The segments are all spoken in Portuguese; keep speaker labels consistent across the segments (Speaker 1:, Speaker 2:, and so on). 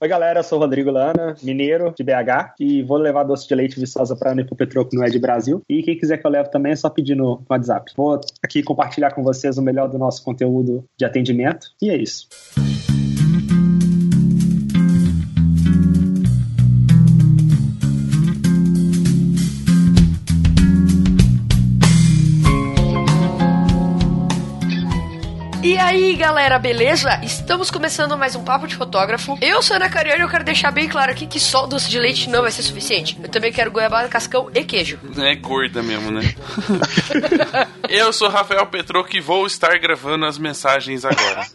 Speaker 1: Oi, galera, eu sou o Rodrigo Lana, mineiro de BH, e vou levar doce de leite viçosa para Unipo Petroco no Ed Brasil. E quem quiser que eu leve também é só pedir no WhatsApp. Vou aqui compartilhar com vocês o melhor do nosso conteúdo de atendimento, e é isso.
Speaker 2: Aí, galera, beleza? Estamos começando mais um Papo de Fotógrafo. Eu sou a Ana Cariani e eu quero deixar bem claro aqui que só doce de leite não vai ser suficiente. Eu também quero goiabada, cascão e queijo.
Speaker 3: É gorda mesmo, né? eu sou Rafael Petro que vou estar gravando as mensagens agora.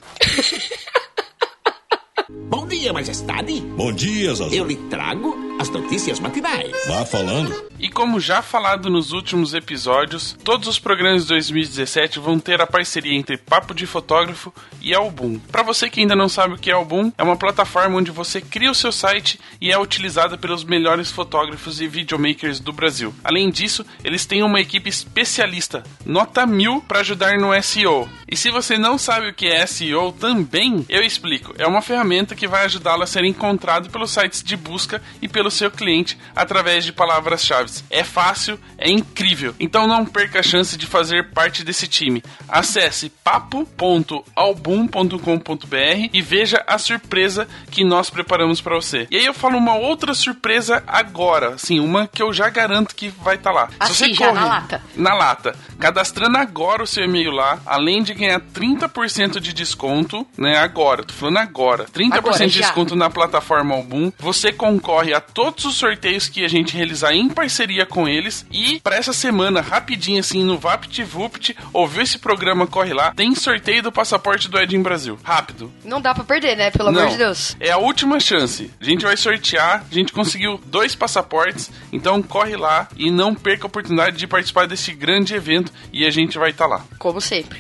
Speaker 4: Bom dia, majestade.
Speaker 5: Bom dia, Zazu.
Speaker 4: Eu lhe trago as notícias matinais.
Speaker 5: Vá falando.
Speaker 3: E como já falado nos últimos episódios, todos os programas de 2017 vão ter a parceria entre Papo de Fotógrafo e Album. Para você que ainda não sabe o que é Album, é uma plataforma onde você cria o seu site e é utilizada pelos melhores fotógrafos e videomakers do Brasil. Além disso, eles têm uma equipe especialista, nota mil, para ajudar no SEO. E se você não sabe o que é SEO também, eu explico. É uma ferramenta que vai ajudá-lo a ser encontrado pelos sites de busca e pelo seu cliente através de palavras-chave. É fácil, é incrível. Então não perca a chance de fazer parte desse time. Acesse papo.album.com.br e veja a surpresa que nós preparamos para você. E aí eu falo uma outra surpresa agora, assim, uma que eu já garanto que vai estar tá lá.
Speaker 2: Assim, Se você já corre, na lata.
Speaker 3: Na lata. Cadastrando agora o seu e-mail lá, além de ganhar 30% de desconto, né, agora, tô falando agora, 30% agora, de desconto na plataforma Album, você concorre a todos os sorteios que a gente realizar em parceria com eles e para essa semana, rapidinho assim, no VaptVupt, ouviu esse programa, corre lá, tem sorteio do passaporte do Edin Brasil. Rápido.
Speaker 2: Não dá para perder, né? Pelo
Speaker 3: Não,
Speaker 2: amor de Deus.
Speaker 3: É a última chance. A gente vai sortear, a gente conseguiu dois passaportes, então corre lá e não perca a oportunidade de participar desse grande evento e a gente vai estar tá lá.
Speaker 2: Como sempre.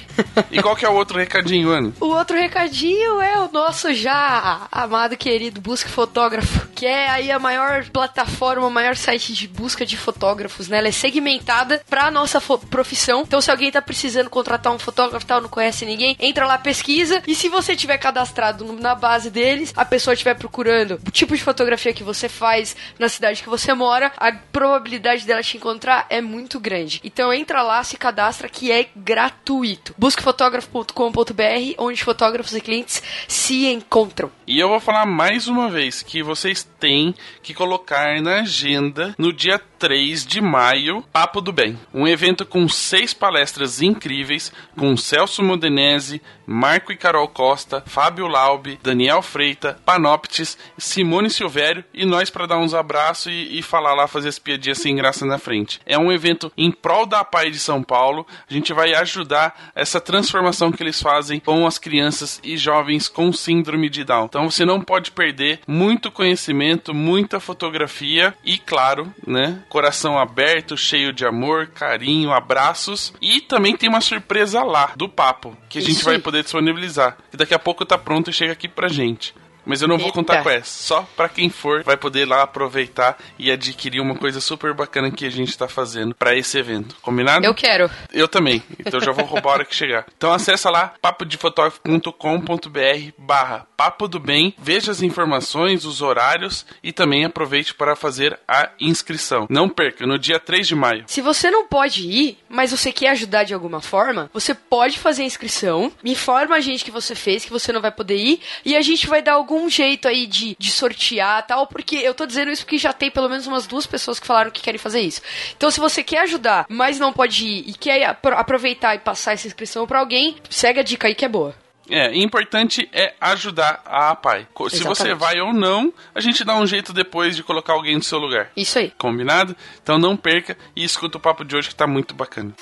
Speaker 3: e qual que é o outro recadinho, Ana?
Speaker 2: O outro recadinho é o nosso já amado querido Busca Fotógrafo, que é aí a maior plataforma, o maior site de busca de fotógrafos, né? Ela é segmentada pra nossa profissão. Então, se alguém tá precisando contratar um fotógrafo tal, não conhece ninguém, entra lá, pesquisa. E se você tiver cadastrado na base deles, a pessoa estiver procurando o tipo de fotografia que você faz na cidade que você mora, a probabilidade dela te encontrar é muito grande. Então, entra lá, se cadastra, que é gratuito. Busquefotógrafo.com.br, onde fotógrafos e clientes se encontram.
Speaker 3: E eu vou falar mais uma vez que vocês têm que colocar na agenda no dia 3 de maio, Papo do Bem. Um evento com seis palestras incríveis, com Celso Modenese, Marco e Carol Costa, Fábio Laube, Daniel Freita, Panoptis, Simone Silvério e nós para dar uns abraços e, e, falar lá, fazer as piadinhas sem graça na frente. É um evento em prol da PAI de São Paulo. A gente vai ajudar essa transformação que eles fazem com as crianças e jovens com síndrome de Down. Então você não pode perder muito conhecimento, muita fotografia e, claro, né, coração aberto, cheio de amor, carinho, abraços. E também tem uma surpresa lá do papo que a gente Isso vai poder poder disponibilizar. E daqui a pouco tá pronto e chega aqui pra gente. Mas eu não vou Eita. contar com essa. Só para quem for vai poder lá aproveitar e adquirir uma coisa super bacana que a gente tá fazendo para esse evento. Combinado?
Speaker 2: Eu quero.
Speaker 3: Eu também. Então já vou roubar a hora que chegar. Então acessa lá papodefotografo.com.br barra papo do bem, veja as informações, os horários e também aproveite para fazer a inscrição. Não perca, no dia 3 de maio.
Speaker 2: Se você não pode ir, mas você quer ajudar de alguma forma, você pode fazer a inscrição, informa a gente que você fez, que você não vai poder ir, e a gente vai dar algum algum jeito aí de, de sortear tal, porque eu tô dizendo isso porque já tem pelo menos umas duas pessoas que falaram que querem fazer isso. Então, se você quer ajudar, mas não pode ir e quer aproveitar e passar essa inscrição para alguém, segue a dica aí que é boa.
Speaker 3: É, importante é ajudar a APAI. Se Exatamente. você vai ou não, a gente dá um jeito depois de colocar alguém no seu lugar.
Speaker 2: Isso aí.
Speaker 3: Combinado? Então não perca e escuta o papo de hoje que tá muito bacana.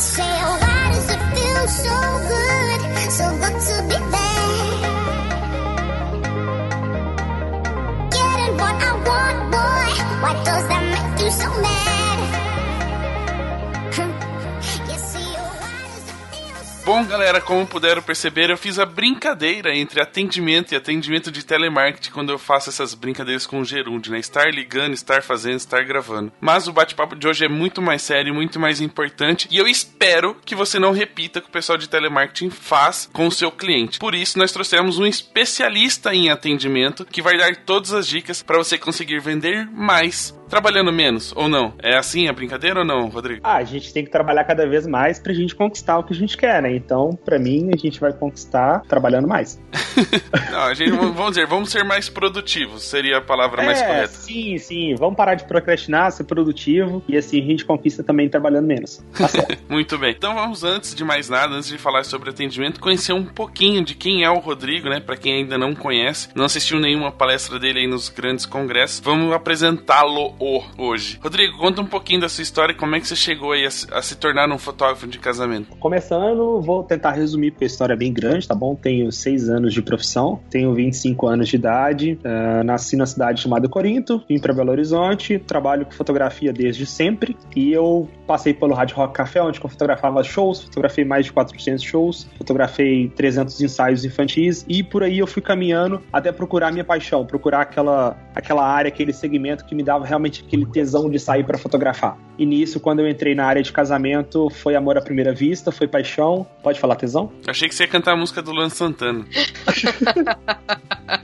Speaker 3: say, oh, why does it feel so good, so good to be there? Getting what I want, boy, why does that so mad? Bom, galera, como puderam perceber, eu fiz a brincadeira entre atendimento e atendimento de telemarketing quando eu faço essas brincadeiras com o Gerúndio, né? Estar ligando, estar fazendo, estar gravando. Mas o bate-papo de hoje é muito mais sério, muito mais importante e eu espero que você não repita o que o pessoal de telemarketing faz com o seu cliente. Por isso, nós trouxemos um especialista em atendimento que vai dar todas as dicas para você conseguir vender mais trabalhando menos ou não. É assim a brincadeira ou não, Rodrigo?
Speaker 1: Ah, a gente tem que trabalhar cada vez mais pra gente conquistar o que a gente quer, né? Então, pra mim, a gente vai conquistar trabalhando mais.
Speaker 3: não, a gente, vamos dizer, vamos ser mais produtivos, seria a palavra mais
Speaker 1: é,
Speaker 3: correta.
Speaker 1: Sim, sim. Vamos parar de procrastinar, ser produtivo e assim a gente conquista também trabalhando menos. Tá
Speaker 3: Muito bem. Então vamos, antes de mais nada, antes de falar sobre atendimento, conhecer um pouquinho de quem é o Rodrigo, né? Pra quem ainda não conhece, não assistiu nenhuma palestra dele aí nos grandes congressos, vamos apresentá-lo hoje. Rodrigo, conta um pouquinho da sua história e como é que você chegou aí a, a, se tornar um fotógrafo de casamento.
Speaker 1: Começando, vou tentar resumir porque a história é bem grande, tá bom? Tenho seis anos de profissão, tenho 25 anos de idade, uh, nasci na cidade chamada Corinto, vim para Belo Horizonte, trabalho com fotografia desde sempre e eu passei pelo Rádio Rock Café, onde eu fotografava shows, fotografei mais de 400 shows, fotografei 300 ensaios infantis e por aí eu fui caminhando até procurar minha paixão, procurar aquela, aquela área, aquele segmento que me dava realmente aquele tesão de sair para fotografar. E nisso, quando eu entrei na área de casamento, foi amor à primeira vista, foi paixão. Pode falar tesão?
Speaker 3: achei que você ia cantar a música do Luan Santana.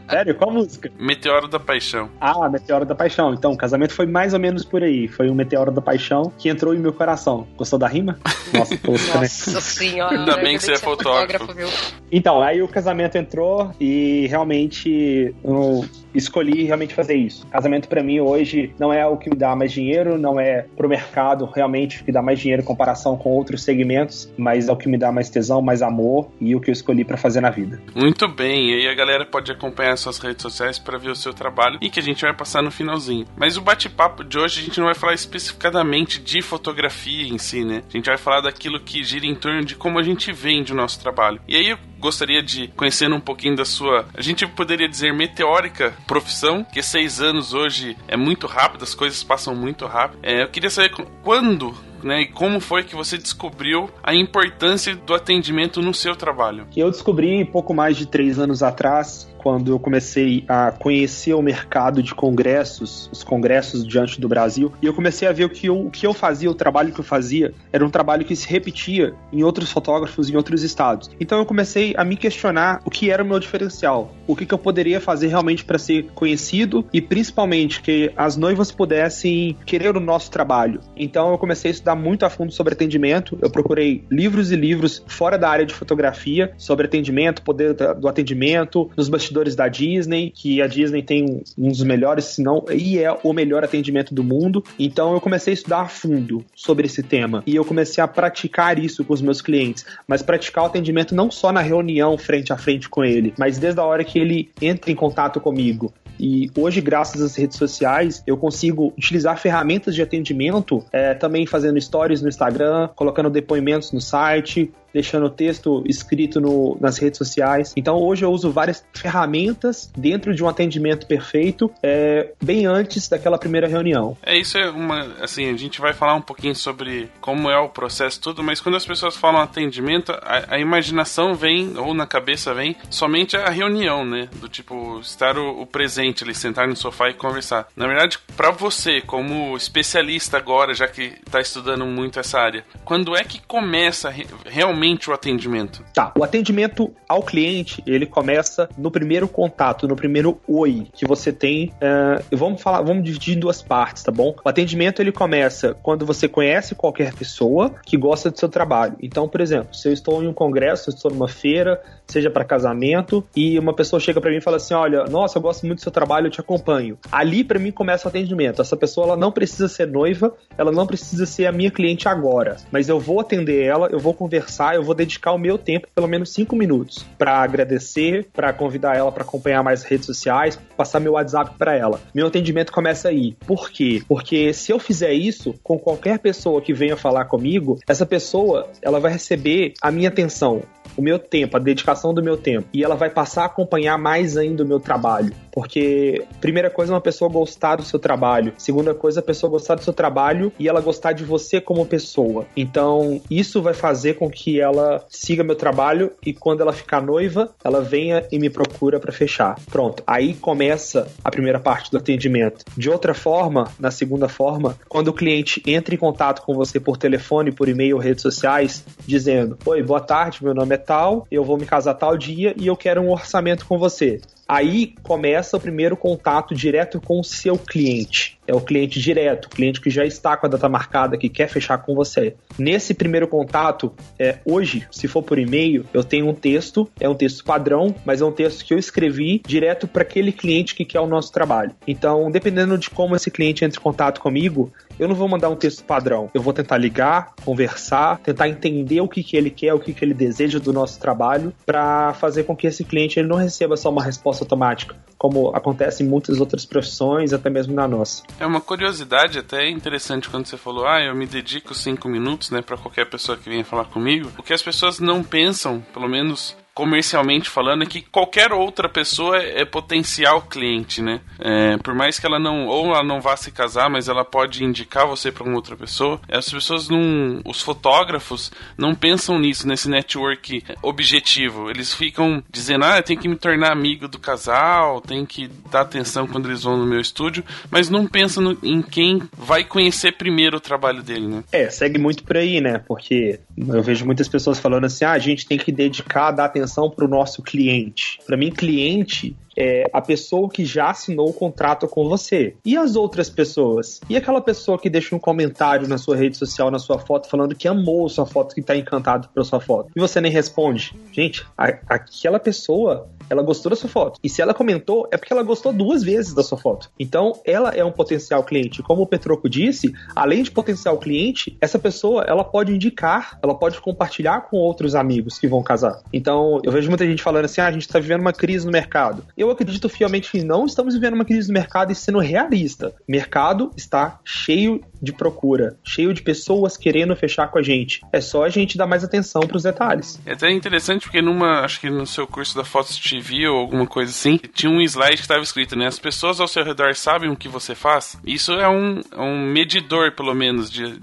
Speaker 1: Sério? Qual música?
Speaker 3: Meteoro da Paixão.
Speaker 1: Ah, Meteoro da Paixão. Então, o casamento foi mais ou menos por aí. Foi um Meteoro da Paixão que entrou em meu coração. Gostou da rima?
Speaker 2: Nossa, Nossa né? senhora.
Speaker 3: Ainda bem que você é fotógrafo. fotógrafo
Speaker 1: então, aí o casamento entrou e realmente eu escolhi realmente fazer isso. Casamento para mim hoje não é o que me dá mais dinheiro, não é pro mercado realmente o que dá mais dinheiro em comparação com outros segmentos, mas é o que me dá mais tesão, mais amor e o que eu escolhi para fazer na vida.
Speaker 3: Muito bem, e aí a galera pode acompanhar suas redes sociais para ver o seu trabalho e que a gente vai passar no finalzinho. Mas o bate-papo de hoje a gente não vai falar especificadamente de fotografia em si, né? A gente vai falar daquilo que gira em torno de como a gente vende o nosso trabalho. E aí eu gostaria de conhecer um pouquinho da sua, a gente poderia dizer meteórica profissão, que seis anos hoje é muito rápido, as coisas passam muito rápido. É, eu queria saber quando né? E como foi que você descobriu a importância do atendimento no seu trabalho?
Speaker 1: Eu descobri pouco mais de três anos atrás, quando eu comecei a conhecer o mercado de congressos, os congressos diante do Brasil, e eu comecei a ver que eu, o que eu fazia, o trabalho que eu fazia, era um trabalho que se repetia em outros fotógrafos em outros estados. Então eu comecei a me questionar o que era o meu diferencial, o que, que eu poderia fazer realmente para ser conhecido e principalmente que as noivas pudessem querer o nosso trabalho. Então eu comecei a estudar muito a fundo sobre atendimento, eu procurei livros e livros fora da área de fotografia sobre atendimento, poder do atendimento, nos bastidores da Disney, que a Disney tem um dos melhores, se não, e é o melhor atendimento do mundo. Então eu comecei a estudar a fundo sobre esse tema e eu comecei a praticar isso com os meus clientes, mas praticar o atendimento não só na reunião frente a frente com ele, mas desde a hora que ele entra em contato comigo. E hoje, graças às redes sociais, eu consigo utilizar ferramentas de atendimento, é, também fazendo stories no Instagram, colocando depoimentos no site, deixando o texto escrito no, nas redes sociais. Então hoje eu uso várias ferramentas dentro de um atendimento perfeito, é, bem antes daquela primeira reunião.
Speaker 3: É isso é uma assim a gente vai falar um pouquinho sobre como é o processo tudo, mas quando as pessoas falam atendimento, a, a imaginação vem ou na cabeça vem somente a reunião, né? Do tipo estar o, o presente ali, sentar no sofá e conversar. Na verdade, para você como especialista agora, já que está estudando muito essa área, quando é que começa realmente o atendimento?
Speaker 1: Tá, o atendimento ao cliente, ele começa no primeiro contato, no primeiro oi que você tem. Uh, vamos falar, vamos dividir em duas partes, tá bom? O atendimento ele começa quando você conhece qualquer pessoa que gosta do seu trabalho. Então, por exemplo, se eu estou em um congresso, estou numa feira, seja para casamento, e uma pessoa chega para mim e fala assim: "Olha, nossa, eu gosto muito do seu trabalho, eu te acompanho". Ali para mim começa o atendimento. Essa pessoa ela não precisa ser noiva, ela não precisa ser a minha cliente agora, mas eu vou atender ela, eu vou conversar, eu vou dedicar o meu tempo, pelo menos cinco minutos, para agradecer, para convidar ela para acompanhar mais redes sociais, passar meu WhatsApp para ela. Meu atendimento começa aí. Por quê? Porque se eu fizer isso com qualquer pessoa que venha falar comigo, essa pessoa ela vai receber a minha atenção, o meu tempo, a dedicação do meu tempo, e ela vai passar a acompanhar mais ainda o meu trabalho Porque, primeira coisa, uma pessoa gostar do seu trabalho. Segunda coisa, a pessoa gostar do seu trabalho e ela gostar de você como pessoa. Então, isso vai fazer com que ela siga meu trabalho e quando ela ficar noiva, ela venha e me procura para fechar. Pronto. Aí começa a primeira parte do atendimento. De outra forma, na segunda forma, quando o cliente entra em contato com você por telefone, por e-mail, redes sociais, dizendo: Oi, boa tarde, meu nome é tal, eu vou me casar tal dia e eu quero um orçamento com você. Aí começa o primeiro contato direto com o seu cliente. É o cliente direto, o cliente que já está com a data marcada, que quer fechar com você. Nesse primeiro contato, é, hoje, se for por e-mail, eu tenho um texto, é um texto padrão, mas é um texto que eu escrevi direto para aquele cliente que quer o nosso trabalho. Então, dependendo de como esse cliente entra em contato comigo, eu não vou mandar um texto padrão. Eu vou tentar ligar, conversar, tentar entender o que, que ele quer, o que, que ele deseja do nosso trabalho, para fazer com que esse cliente ele não receba só uma resposta automática, como acontece em muitas outras profissões, até mesmo na nossa.
Speaker 3: É uma curiosidade até interessante quando você falou, ah, eu me dedico cinco minutos, né, para qualquer pessoa que venha falar comigo. O que as pessoas não pensam, pelo menos comercialmente falando, é que qualquer outra pessoa é potencial cliente, né? É, por mais que ela não, ou ela não vá se casar, mas ela pode indicar você para uma outra pessoa. As pessoas não, os fotógrafos não pensam nisso, nesse network objetivo. Eles ficam dizendo, ah, tem que me tornar amigo do casal, tem que dar atenção quando eles vão no meu estúdio, mas não pensam no, em quem vai conhecer primeiro o trabalho dele, né?
Speaker 1: É, segue muito por aí, né? Porque eu vejo muitas pessoas falando assim, ah, a gente tem que dedicar, dar atenção para o nosso cliente. Para mim, cliente é a pessoa que já assinou o contrato com você. E as outras pessoas? E aquela pessoa que deixa um comentário na sua rede social, na sua foto, falando que amou sua foto, que está encantado pela sua foto. E você nem responde? Gente, a, aquela pessoa ela gostou da sua foto. E se ela comentou, é porque ela gostou duas vezes da sua foto. Então, ela é um potencial cliente. Como o Petroco disse, além de potencial cliente, essa pessoa, ela pode indicar, ela pode compartilhar com outros amigos que vão casar. Então, eu vejo muita gente falando assim, ah, a gente está vivendo uma crise no mercado. Eu eu acredito fielmente que não estamos vivendo uma crise no mercado e sendo realista. O mercado está cheio de procura, cheio de pessoas querendo fechar com a gente. É só a gente dar mais atenção para os detalhes.
Speaker 3: É até interessante porque numa, acho que no seu curso da Fotos TV ou alguma coisa assim, tinha um slide que estava escrito, né? As pessoas ao seu redor sabem o que você faz. Isso é um, é um medidor, pelo menos, de,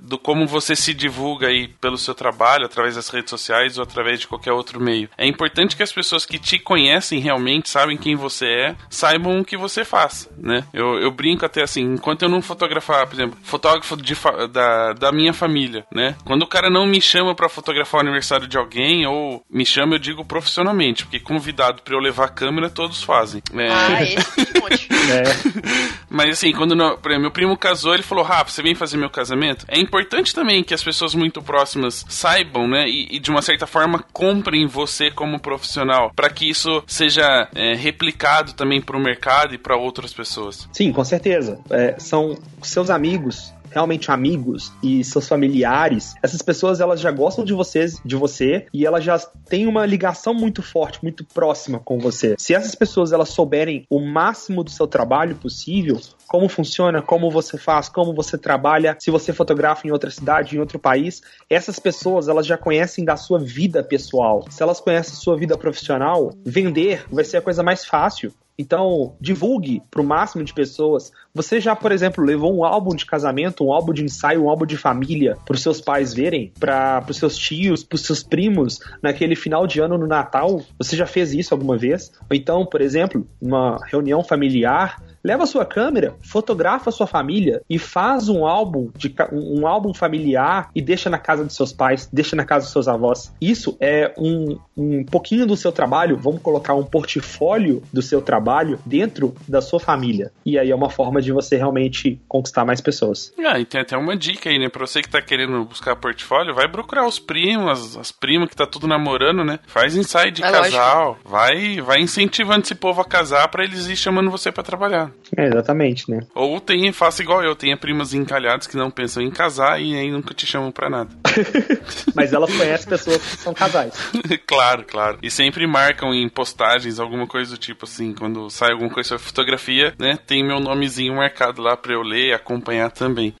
Speaker 3: do como você se divulga aí pelo seu trabalho, através das redes sociais ou através de qualquer outro meio. É importante que as pessoas que te conhecem realmente, sabem quem você é, saibam o que você faz, né? Eu, eu brinco até assim, enquanto eu não fotografar, por exemplo, fotógrafo de, da, da minha família, né? Quando o cara não me chama para fotografar o aniversário de alguém, ou me chama, eu digo profissionalmente, porque convidado para eu levar a câmera, todos fazem.
Speaker 2: É... Ah, esse
Speaker 3: é. Mas assim, quando no, exemplo, meu primo casou, ele falou: Rafa, você vem fazer meu casamento? É importante também que as pessoas muito próximas saibam, né? E, e de uma certa forma comprem você como profissional, para que isso seja é, replicado também para o mercado e para outras pessoas.
Speaker 1: Sim, com certeza. É, são seus amigos realmente amigos e seus familiares, essas pessoas elas já gostam de vocês, de você e elas já têm uma ligação muito forte, muito próxima com você. Se essas pessoas elas souberem o máximo do seu trabalho possível, como funciona, como você faz, como você trabalha, se você fotografa em outra cidade, em outro país, essas pessoas elas já conhecem da sua vida pessoal. Se elas conhecem sua vida profissional, vender vai ser a coisa mais fácil. Então, divulgue para o máximo de pessoas. Você já, por exemplo, levou um álbum de casamento, um álbum de ensaio, um álbum de família para os seus pais verem, para os seus tios, para os seus primos, naquele final de ano no Natal? Você já fez isso alguma vez? Ou então, por exemplo, uma reunião familiar, leva a sua câmera, fotografa a sua família e faz um álbum de um álbum familiar e deixa na casa dos seus pais, deixa na casa dos seus avós. Isso é um, um pouquinho do seu trabalho, vamos colocar um portfólio do seu trabalho dentro da sua família. E aí é uma forma de você realmente conquistar mais pessoas.
Speaker 3: Ah, e tem até uma dica aí, né? Pra você que tá querendo buscar portfólio, vai procurar os primos, as, as primas que tá tudo namorando, né? Faz ensaio de é casal, lógico. vai vai incentivando esse povo a casar para eles ir chamando você para trabalhar.
Speaker 1: É, exatamente, né?
Speaker 3: Ou tem, faça igual eu, tenha primas encalhadas que não pensam em casar e aí nunca te chamam pra nada.
Speaker 1: Mas elas conhecem pessoas que são casais.
Speaker 3: claro, claro. E sempre marcam em postagens alguma coisa do tipo assim, quando sai alguma coisa sobre fotografia, né? Tem meu nomezinho marcado lá pra eu ler e acompanhar também.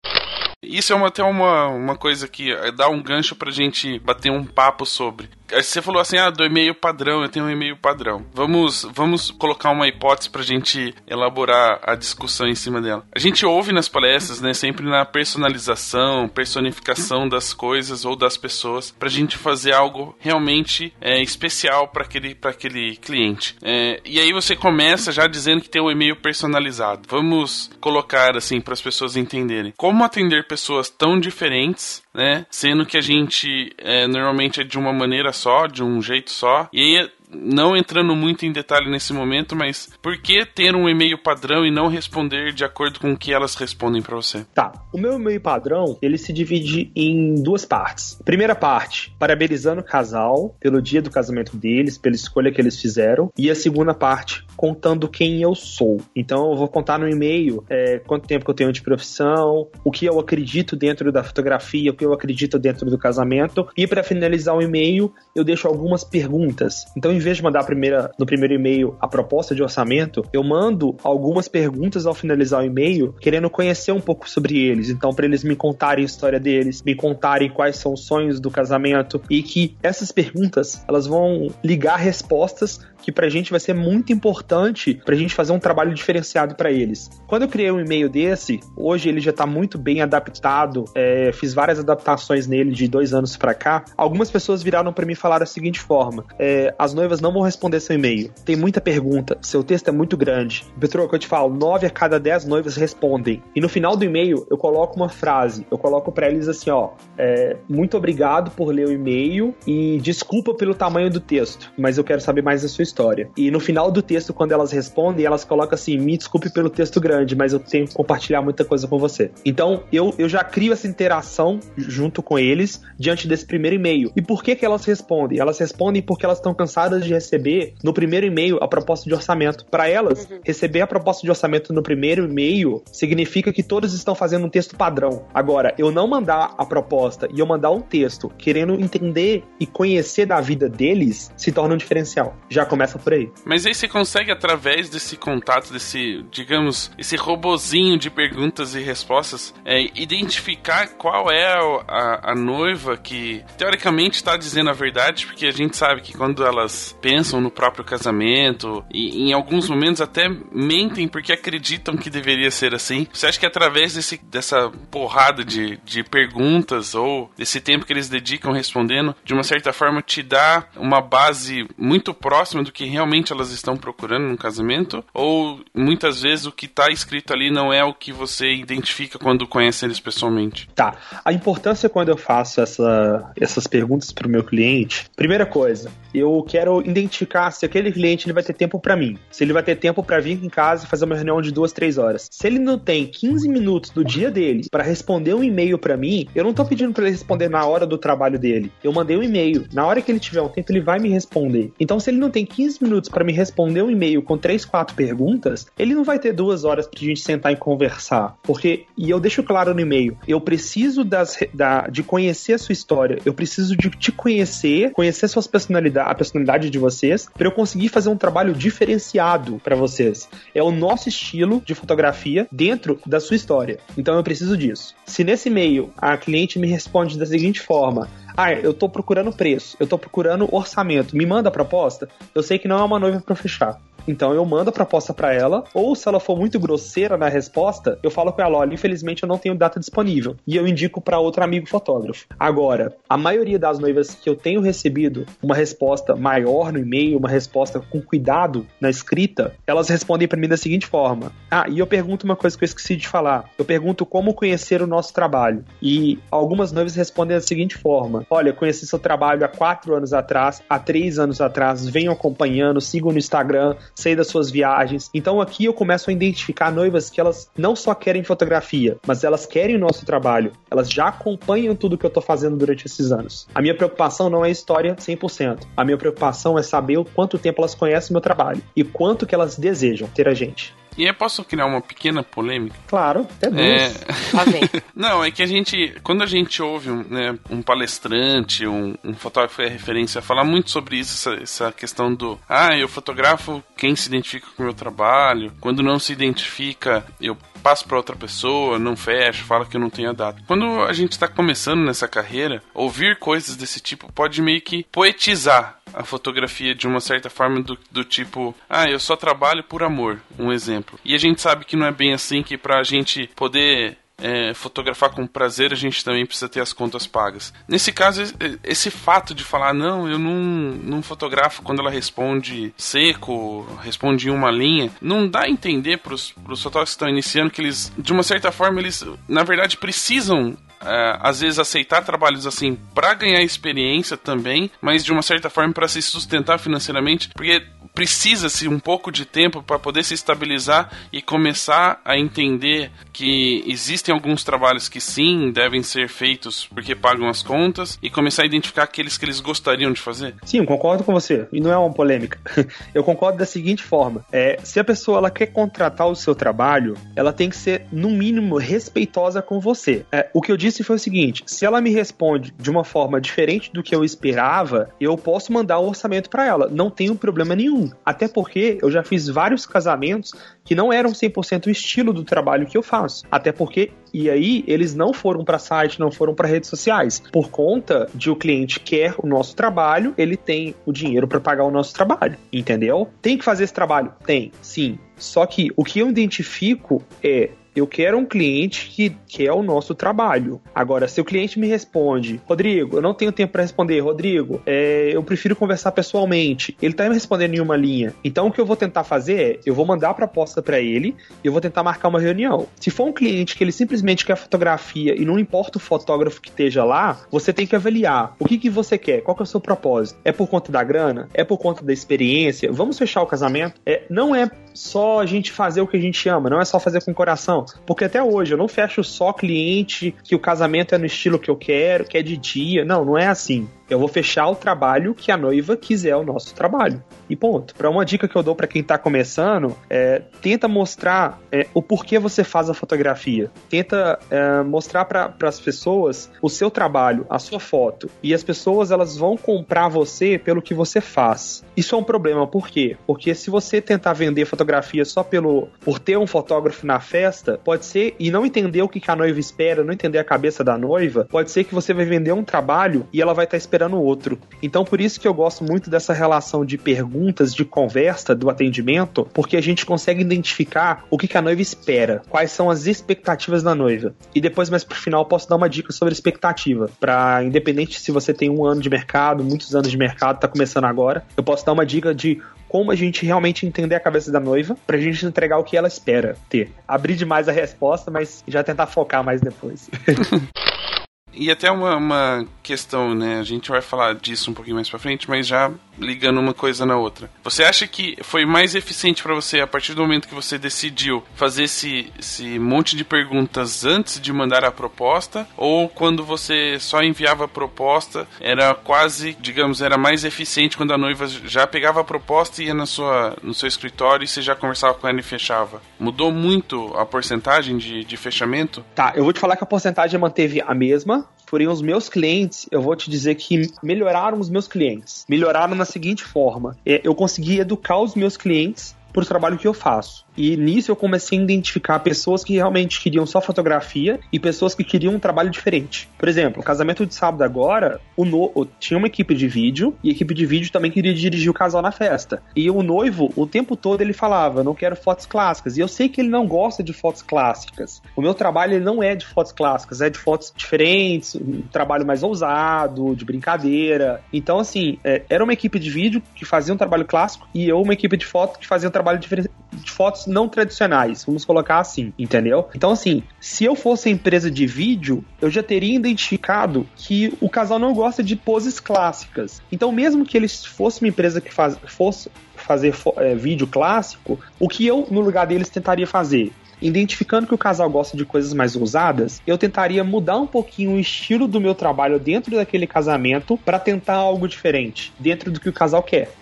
Speaker 3: Isso é uma, até uma, uma coisa que dá um gancho pra gente bater um papo sobre. Você falou assim, ah, do e-mail padrão, eu tenho um e-mail padrão. Vamos, vamos colocar uma hipótese pra gente elaborar a discussão em cima dela. A gente ouve nas palestras, né, sempre na personalização, personificação das coisas ou das pessoas, pra gente fazer algo realmente é, especial para aquele, aquele cliente. É, e aí você começa já dizendo que tem um e-mail personalizado. Vamos colocar assim para as pessoas entenderem como atender pessoas tão diferentes né? Sendo que a gente é, normalmente é de uma maneira só, de um jeito só. E aí não entrando muito em detalhe nesse momento, mas por que ter um e-mail padrão e não responder de acordo com o que elas respondem para você?
Speaker 1: Tá. O meu e-mail padrão, ele se divide em duas partes. Primeira parte, parabenizando o casal pelo dia do casamento deles, pela escolha que eles fizeram. E a segunda parte, contando quem eu sou. Então eu vou contar no e-mail é, quanto tempo que eu tenho de profissão, o que eu acredito dentro da fotografia, o que eu acredito dentro do casamento. E para finalizar o e-mail, eu deixo algumas perguntas. Então, em vez de mandar primeira, no primeiro e-mail a proposta de orçamento, eu mando algumas perguntas ao finalizar o e-mail, querendo conhecer um pouco sobre eles. Então, para eles me contarem a história deles, me contarem quais são os sonhos do casamento e que essas perguntas elas vão ligar respostas que pra gente vai ser muito importante pra gente fazer um trabalho diferenciado para eles. Quando eu criei um e-mail desse, hoje ele já tá muito bem adaptado, é, fiz várias adaptações nele de dois anos para cá. Algumas pessoas viraram para mim e falaram da seguinte forma: é, as noivas não vão responder seu e-mail. Tem muita pergunta, seu texto é muito grande. Petro, eu te falo, nove a cada dez noivas respondem. E no final do e-mail eu coloco uma frase, eu coloco para eles assim, ó, é, muito obrigado por ler o e-mail e desculpa pelo tamanho do texto, mas eu quero saber mais da sua história. E no final do texto, quando elas respondem, elas colocam assim: me desculpe pelo texto grande, mas eu tenho que compartilhar muita coisa com você. Então, eu, eu já crio essa interação junto com eles diante desse primeiro e-mail. E por que, que elas respondem? Elas respondem porque elas estão cansadas de receber no primeiro e-mail a proposta de orçamento. Para elas, uhum. receber a proposta de orçamento no primeiro e-mail significa que todos estão fazendo um texto padrão. Agora, eu não mandar a proposta e eu mandar um texto querendo entender e conhecer da vida deles se torna um diferencial. Já começa começa por aí.
Speaker 3: Mas aí você consegue, através desse contato, desse, digamos, esse robozinho de perguntas e respostas, é, identificar qual é a, a, noiva que teoricamente está dizendo a verdade, porque a gente sabe que quando elas pensam no próprio casamento, e em alguns momentos até mentem porque acreditam que deveria ser assim. Você acha que através desse, dessa porrada de, de perguntas ou desse tempo que eles dedicam respondendo, de uma certa forma te dá uma base muito próxima do que realmente elas estão procurando no casamento? Ou muitas vezes o que está escrito ali não é o que você identifica quando conhece eles pessoalmente?
Speaker 1: Tá. A importância quando eu faço essa, essas perguntas para o meu cliente, primeira coisa, eu quero identificar se aquele cliente ele vai ter tempo para mim, se ele vai ter tempo para vir em casa e fazer uma reunião de duas, três horas. Se ele não tem 15 minutos do dia dele para responder um e-mail para mim, eu não tô pedindo para ele responder na hora do trabalho dele. Eu mandei um e-mail. Na hora que ele tiver um tempo, ele vai me responder. Então, se ele não tem 15 15 minutos para me responder um e-mail com 3, 4 perguntas, ele não vai ter duas horas pra gente sentar e conversar. Porque, e eu deixo claro no e-mail, eu preciso das, da, de conhecer a sua história, eu preciso de te conhecer, conhecer suas personalidade, a personalidade de vocês, para eu conseguir fazer um trabalho diferenciado para vocês. É o nosso estilo de fotografia dentro da sua história. Então eu preciso disso. Se nesse e-mail a cliente me responde da seguinte forma: ah, eu tô procurando preço, eu tô procurando orçamento, me manda a proposta. Eu sei que não é uma noiva para fechar. Então eu mando a proposta para ela, ou se ela for muito grosseira na resposta, eu falo com ela: olha, infelizmente eu não tenho data disponível. E eu indico para outro amigo fotógrafo. Agora, a maioria das noivas que eu tenho recebido uma resposta maior no e-mail, uma resposta com cuidado na escrita, elas respondem para mim da seguinte forma: Ah, e eu pergunto uma coisa que eu esqueci de falar. Eu pergunto como conhecer o nosso trabalho. E algumas noivas respondem da seguinte forma: Olha, conheci seu trabalho há quatro anos atrás, há três anos atrás, venho acompanhando, sigo no Instagram, sei das suas viagens. Então aqui eu começo a identificar noivas que elas não só querem fotografia, mas elas querem o nosso trabalho. Elas já acompanham tudo que eu tô fazendo durante esses anos. A minha preocupação não é história 100%. A minha preocupação é saber o quanto tempo elas conhecem o meu trabalho e quanto que elas desejam ter a gente.
Speaker 3: E aí posso criar uma pequena polêmica?
Speaker 1: Claro, até duas.
Speaker 3: É... Não, é que a gente, quando a gente ouve um, né, um palestrante, um, um fotógrafo é referência, falar muito sobre isso, essa, essa questão do, ah, eu fotografo quem se identifica com o meu trabalho, quando não se identifica, eu passo para outra pessoa, não fecho, fala que eu não tenho a data. Quando a gente está começando nessa carreira, ouvir coisas desse tipo pode meio que poetizar a fotografia de uma certa forma do, do tipo, ah, eu só trabalho por amor, um exemplo. E a gente sabe que não é bem assim que pra gente poder é, fotografar com prazer, a gente também precisa ter as contas pagas. Nesse caso, esse fato de falar, não, eu não, não fotografo quando ela responde seco, responde em uma linha, não dá a entender para os fotógrafos que estão iniciando que eles, de uma certa forma, eles, na verdade, precisam é, às vezes aceitar trabalhos assim para ganhar experiência também, mas de uma certa forma para se sustentar financeiramente, porque precisa-se um pouco de tempo para poder se estabilizar e começar a entender que existem alguns trabalhos que sim devem ser feitos porque pagam as contas e começar a identificar aqueles que eles gostariam de fazer.
Speaker 1: Sim, concordo com você. E não é uma polêmica. Eu concordo da seguinte forma: é, se a pessoa ela quer contratar o seu trabalho, ela tem que ser, no mínimo, respeitosa com você. É, o que eu disse foi o seguinte: se ela me responde de uma forma diferente do que eu esperava, eu posso mandar o orçamento para ela. Não tenho problema nenhum. Até porque eu já fiz vários casamentos que não eram 100% o estilo do trabalho que eu faço. Até porque, e aí, eles não foram para site, não foram para redes sociais. Por conta de o cliente quer o nosso trabalho, ele tem o dinheiro para pagar o nosso trabalho. Entendeu? Tem que fazer esse trabalho? Tem, sim. Só que o que eu identifico é eu quero um cliente que quer o nosso trabalho. Agora, se o cliente me responde, Rodrigo, eu não tenho tempo para responder, Rodrigo, é, eu prefiro conversar pessoalmente. Ele tá me respondendo em uma linha. Então, o que eu vou tentar fazer é, eu vou mandar a proposta para ele e eu vou tentar marcar uma reunião. Se for um cliente que ele simplesmente quer fotografia e não importa o fotógrafo que esteja lá, você tem que avaliar o que, que você quer, qual que é o seu propósito. É por conta da grana? É por conta da experiência? Vamos fechar o casamento? É, não é só a gente fazer o que a gente ama, não é só fazer com o coração. Porque até hoje eu não fecho só cliente que o casamento é no estilo que eu quero, que é de dia. Não, não é assim. Eu vou fechar o trabalho que a noiva quiser o nosso trabalho. E ponto. Para uma dica que eu dou para quem tá começando, é, tenta mostrar é, o porquê você faz a fotografia. Tenta é, mostrar para as pessoas o seu trabalho, a sua foto. E as pessoas elas vão comprar você pelo que você faz. Isso é um problema, por quê? Porque se você tentar vender fotografia só pelo por ter um fotógrafo na festa, pode ser e não entender o que, que a noiva espera, não entender a cabeça da noiva, pode ser que você vai vender um trabalho e ela vai estar tá esperando outro. Então por isso que eu gosto muito dessa relação de perguntas, de conversa, do atendimento, porque a gente consegue identificar o que, que a noiva espera, quais são as expectativas da noiva. E depois mais pro final eu posso dar uma dica sobre expectativa, para independente se você tem um ano de mercado, muitos anos de mercado, tá começando agora, eu posso dar uma dica de como a gente realmente entender a cabeça da noiva pra gente entregar o que ela espera ter. Abrir demais a resposta, mas já tentar focar mais depois.
Speaker 3: E até uma, uma questão, né? A gente vai falar disso um pouquinho mais pra frente, mas já ligando uma coisa na outra. Você acha que foi mais eficiente para você a partir do momento que você decidiu fazer esse, esse monte de perguntas antes de mandar a proposta? Ou quando você só enviava a proposta, era quase, digamos, era mais eficiente quando a noiva já pegava a proposta e ia na sua, no seu escritório e você já conversava com ela e fechava? Mudou muito a porcentagem de, de fechamento?
Speaker 1: Tá, eu vou te falar que a porcentagem manteve a mesma, Porém, os meus clientes, eu vou te dizer que melhoraram os meus clientes. Melhoraram na seguinte forma: é, eu consegui educar os meus clientes para o trabalho que eu faço. E nisso eu comecei a identificar pessoas que realmente queriam só fotografia e pessoas que queriam um trabalho diferente. Por exemplo, casamento de sábado agora, o no... tinha uma equipe de vídeo e a equipe de vídeo também queria dirigir o casal na festa. E o noivo, o tempo todo, ele falava: não quero fotos clássicas. E eu sei que ele não gosta de fotos clássicas. O meu trabalho ele não é de fotos clássicas, é de fotos diferentes, um trabalho mais ousado, de brincadeira. Então, assim, é, era uma equipe de vídeo que fazia um trabalho clássico e eu uma equipe de foto que fazia um trabalho de fotos não tradicionais, vamos colocar assim, entendeu? Então, assim, se eu fosse empresa de vídeo, eu já teria identificado que o casal não gosta de poses clássicas. Então, mesmo que eles fossem uma empresa que faz, fosse fazer é, vídeo clássico, o que eu, no lugar deles, tentaria fazer? Identificando que o casal gosta de coisas mais ousadas, eu tentaria mudar um pouquinho o estilo do meu trabalho dentro daquele casamento para tentar algo diferente, dentro do que o casal quer.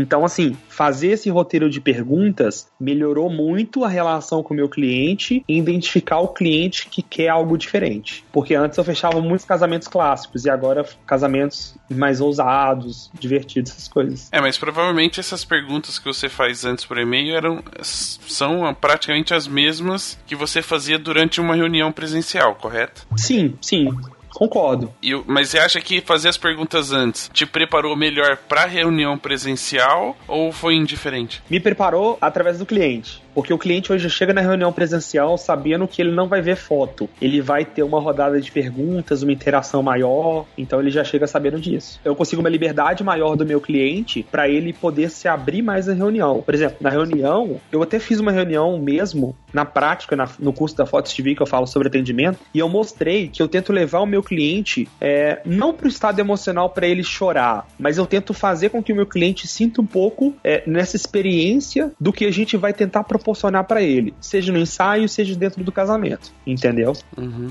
Speaker 1: Então, assim, fazer esse roteiro de perguntas melhorou muito a relação com o meu cliente e identificar o cliente que quer algo diferente. Porque antes eu fechava muitos casamentos clássicos e agora casamentos mais ousados, divertidos, essas coisas.
Speaker 3: É, mas provavelmente essas perguntas que você faz antes por e-mail eram são praticamente as mesmas que você fazia durante uma reunião presencial, correto?
Speaker 1: Sim, sim. Concordo.
Speaker 3: E, mas você acha que fazer as perguntas antes te preparou melhor para a reunião presencial ou foi indiferente?
Speaker 1: Me preparou através do cliente. Porque o cliente hoje chega na reunião presencial sabendo que ele não vai ver foto. Ele vai ter uma rodada de perguntas, uma interação maior, então ele já chega sabendo disso. Eu consigo uma liberdade maior do meu cliente para ele poder se abrir mais na reunião. Por exemplo, na reunião, eu até fiz uma reunião mesmo, na prática, na, no curso da Fotos TV que eu falo sobre atendimento, e eu mostrei que eu tento levar o meu cliente é, não para o estado emocional para ele chorar, mas eu tento fazer com que o meu cliente sinta um pouco é, nessa experiência do que a gente vai tentar proporcionar proporcionar para ele, seja no ensaio, seja dentro do casamento, entendeu?
Speaker 3: Uhum.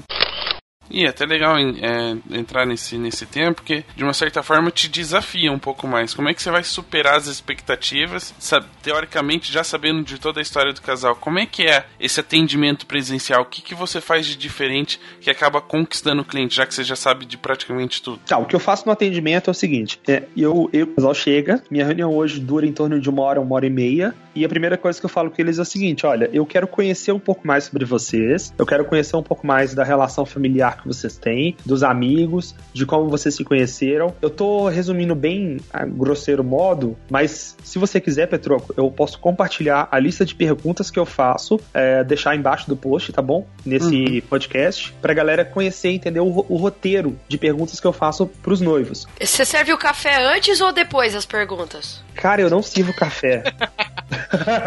Speaker 3: E é até legal é, entrar nesse, nesse tempo, porque de uma certa forma te desafia um pouco mais. Como é que você vai superar as expectativas, sabe, teoricamente já sabendo de toda a história do casal? Como é que é esse atendimento presencial? O que, que você faz de diferente que acaba conquistando o cliente, já que você já sabe de praticamente tudo?
Speaker 1: Tá, o que eu faço no atendimento é o seguinte: é, eu, eu, o casal chega, minha reunião hoje dura em torno de uma hora, uma hora e meia, e a primeira coisa que eu falo com eles é o seguinte: olha, eu quero conhecer um pouco mais sobre vocês, eu quero conhecer um pouco mais da relação familiar que vocês têm, dos amigos, de como vocês se conheceram. Eu tô resumindo bem a grosseiro modo, mas se você quiser, Petroco, eu posso compartilhar a lista de perguntas que eu faço, é, deixar embaixo do post, tá bom? Nesse uhum. podcast, pra galera conhecer e entender o, o, roteiro de perguntas que eu faço pros noivos.
Speaker 2: Você serve o café antes ou depois das perguntas?
Speaker 1: Cara, eu não sirvo café.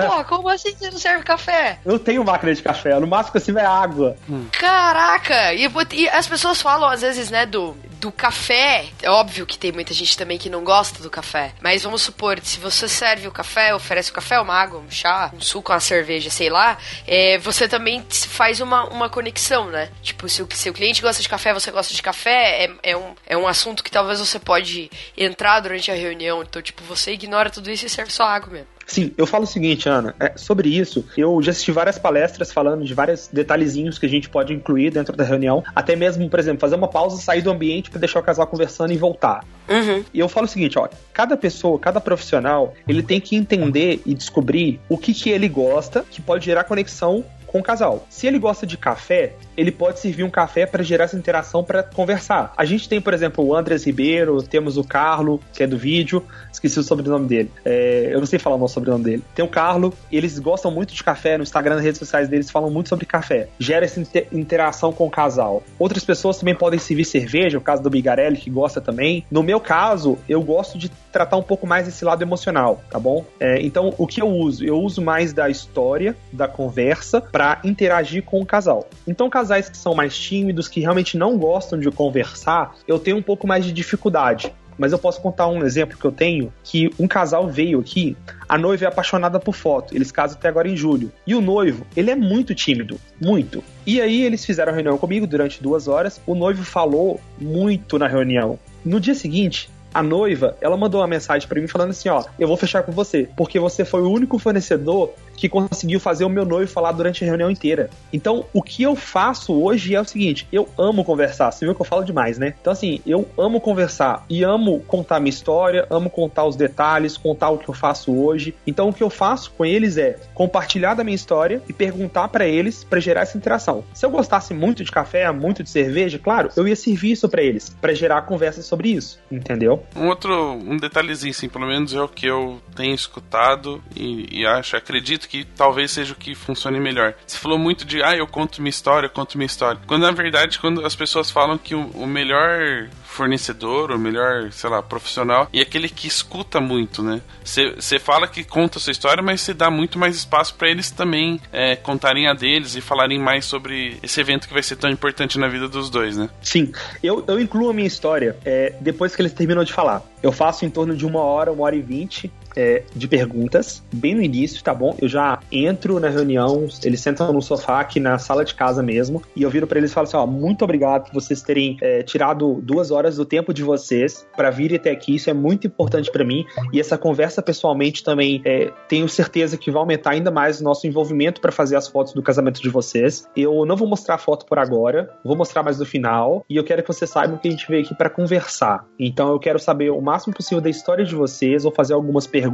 Speaker 2: Pô, como assim você não serve café?
Speaker 1: Eu tenho máquina de café, no máximo que eu sirvo é água.
Speaker 2: Caraca! E, e as pessoas falam às vezes, né, do do café, é óbvio que tem muita gente também que não gosta do café, mas vamos supor, se você serve o café, oferece o café, uma água, um chá, um suco, uma cerveja, sei lá, é, você também faz uma, uma conexão, né? Tipo, se o, se o cliente gosta de café, você gosta de café, é, é, um, é um assunto que talvez você pode entrar durante a reunião, então, tipo, você ignora tudo isso e serve só água mesmo.
Speaker 1: Sim, eu falo o seguinte, Ana, é, sobre isso, eu já assisti várias palestras falando de vários detalhezinhos que a gente pode incluir dentro da reunião, até mesmo, por exemplo, fazer uma pausa, sair do ambiente para deixar o casal conversando e voltar.
Speaker 2: Uhum.
Speaker 1: E eu falo o seguinte, ó, cada pessoa, cada profissional, ele tem que entender e descobrir o que que ele gosta, que pode gerar conexão com o casal. Se ele gosta de café, ele pode servir um café para gerar essa interação para conversar. A gente tem, por exemplo, o Andres Ribeiro, temos o Carlo, que é do vídeo, esqueci o sobrenome dele. É, eu não sei falar o sobrenome dele. Tem o Carlo, eles gostam muito de café, no Instagram, nas redes sociais deles falam muito sobre café. Gera essa interação com o casal. Outras pessoas também podem servir cerveja, o caso do Bigarelli, que gosta também. No meu caso, eu gosto de tratar um pouco mais esse lado emocional, tá bom? É, então, o que eu uso? Eu uso mais da história, da conversa, para interagir com o casal. Então, casais que são mais tímidos, que realmente não gostam de conversar, eu tenho um pouco mais de dificuldade. Mas eu posso contar um exemplo que eu tenho, que um casal veio aqui, a noiva é apaixonada por foto, eles casam até agora em julho. E o noivo, ele é muito tímido, muito. E aí eles fizeram a reunião comigo durante duas horas, o noivo falou muito na reunião. No dia seguinte, a noiva, ela mandou uma mensagem para mim falando assim, ó, eu vou fechar com você, porque você foi o único fornecedor que conseguiu fazer o meu noivo falar durante a reunião inteira. Então, o que eu faço hoje é o seguinte: eu amo conversar. Você viu que eu falo demais, né? Então, assim, eu amo conversar e amo contar minha história, amo contar os detalhes, contar o que eu faço hoje. Então, o que eu faço com eles é compartilhar da minha história e perguntar para eles para gerar essa interação. Se eu gostasse muito de café, muito de cerveja, claro, eu ia servir isso para eles, para gerar conversa sobre isso, entendeu?
Speaker 3: Um outro, um detalhezinho, assim, pelo menos é o que eu tenho escutado e, e acho, acredito que talvez seja o que funcione melhor. Você falou muito de, ah, eu conto minha história, eu conto minha história. Quando na verdade, quando as pessoas falam que o, o melhor fornecedor, o melhor, sei lá, profissional, e aquele que escuta muito, né? Você fala que conta a sua história, mas você dá muito mais espaço para eles também é, contarem a deles e falarem mais sobre esse evento que vai ser tão importante na vida dos dois, né?
Speaker 1: Sim, eu, eu incluo a minha história é, depois que eles terminam de falar. Eu faço em torno de uma hora, uma hora e vinte é, de perguntas, bem no início, tá bom? Eu já entro na reunião, eles sentam no sofá aqui na sala de casa mesmo, e eu viro para eles e falo assim: ó, muito obrigado por vocês terem é, tirado duas horas do tempo de vocês para vir até aqui, isso é muito importante para mim, e essa conversa pessoalmente também é, tenho certeza que vai aumentar ainda mais o nosso envolvimento para fazer as fotos do casamento de vocês. Eu não vou mostrar a foto por agora, vou mostrar mais no final, e eu quero que vocês saibam que a gente veio aqui para conversar. Então eu quero saber o máximo possível da história de vocês, vou fazer algumas perguntas,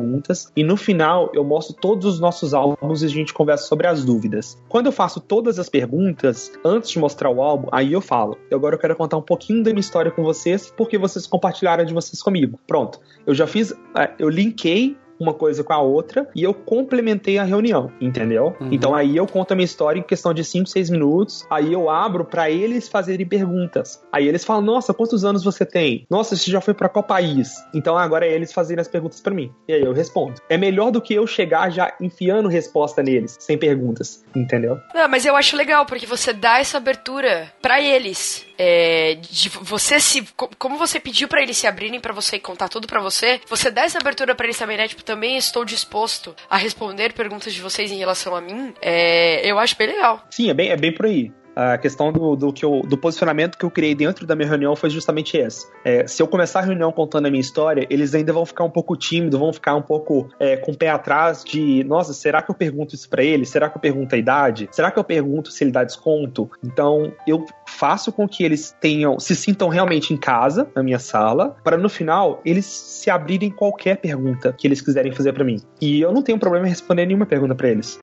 Speaker 1: e no final eu mostro todos os nossos álbuns e a gente conversa sobre as dúvidas. Quando eu faço todas as perguntas, antes de mostrar o álbum, aí eu falo, agora eu quero contar um pouquinho da minha história com vocês, porque vocês compartilharam de vocês comigo. Pronto, eu já fiz, é, eu linkei uma coisa com a outra e eu complementei a reunião, entendeu? Uhum. Então aí eu conto a minha história em questão de 5, 6 minutos, aí eu abro para eles fazerem perguntas. Aí eles falam: "Nossa, quantos anos você tem? Nossa, você já foi para qual país?". Então agora é eles fazerem as perguntas para mim. E aí eu respondo. É melhor do que eu chegar já enfiando resposta neles, sem perguntas, entendeu?
Speaker 2: Não, mas eu acho legal porque você dá essa abertura para eles. É, de você se como você pediu para eles se abrirem para você e contar tudo para você, você dá essa abertura para eles também, né? Tipo, também estou disposto a responder perguntas de vocês em relação a mim, é, eu acho bem legal.
Speaker 1: Sim, é bem, é bem por aí a questão do, do, que eu, do posicionamento que eu criei dentro da minha reunião foi justamente esse. É, se eu começar a reunião contando a minha história, eles ainda vão ficar um pouco tímidos, vão ficar um pouco é, com o pé atrás de, nossa, será que eu pergunto isso para ele? Será que eu pergunto a idade? Será que eu pergunto se ele dá desconto? Então, eu faço com que eles tenham, se sintam realmente em casa, na minha sala, para no final eles se abrirem qualquer pergunta que eles quiserem fazer para mim. E eu não tenho problema em responder nenhuma pergunta para eles.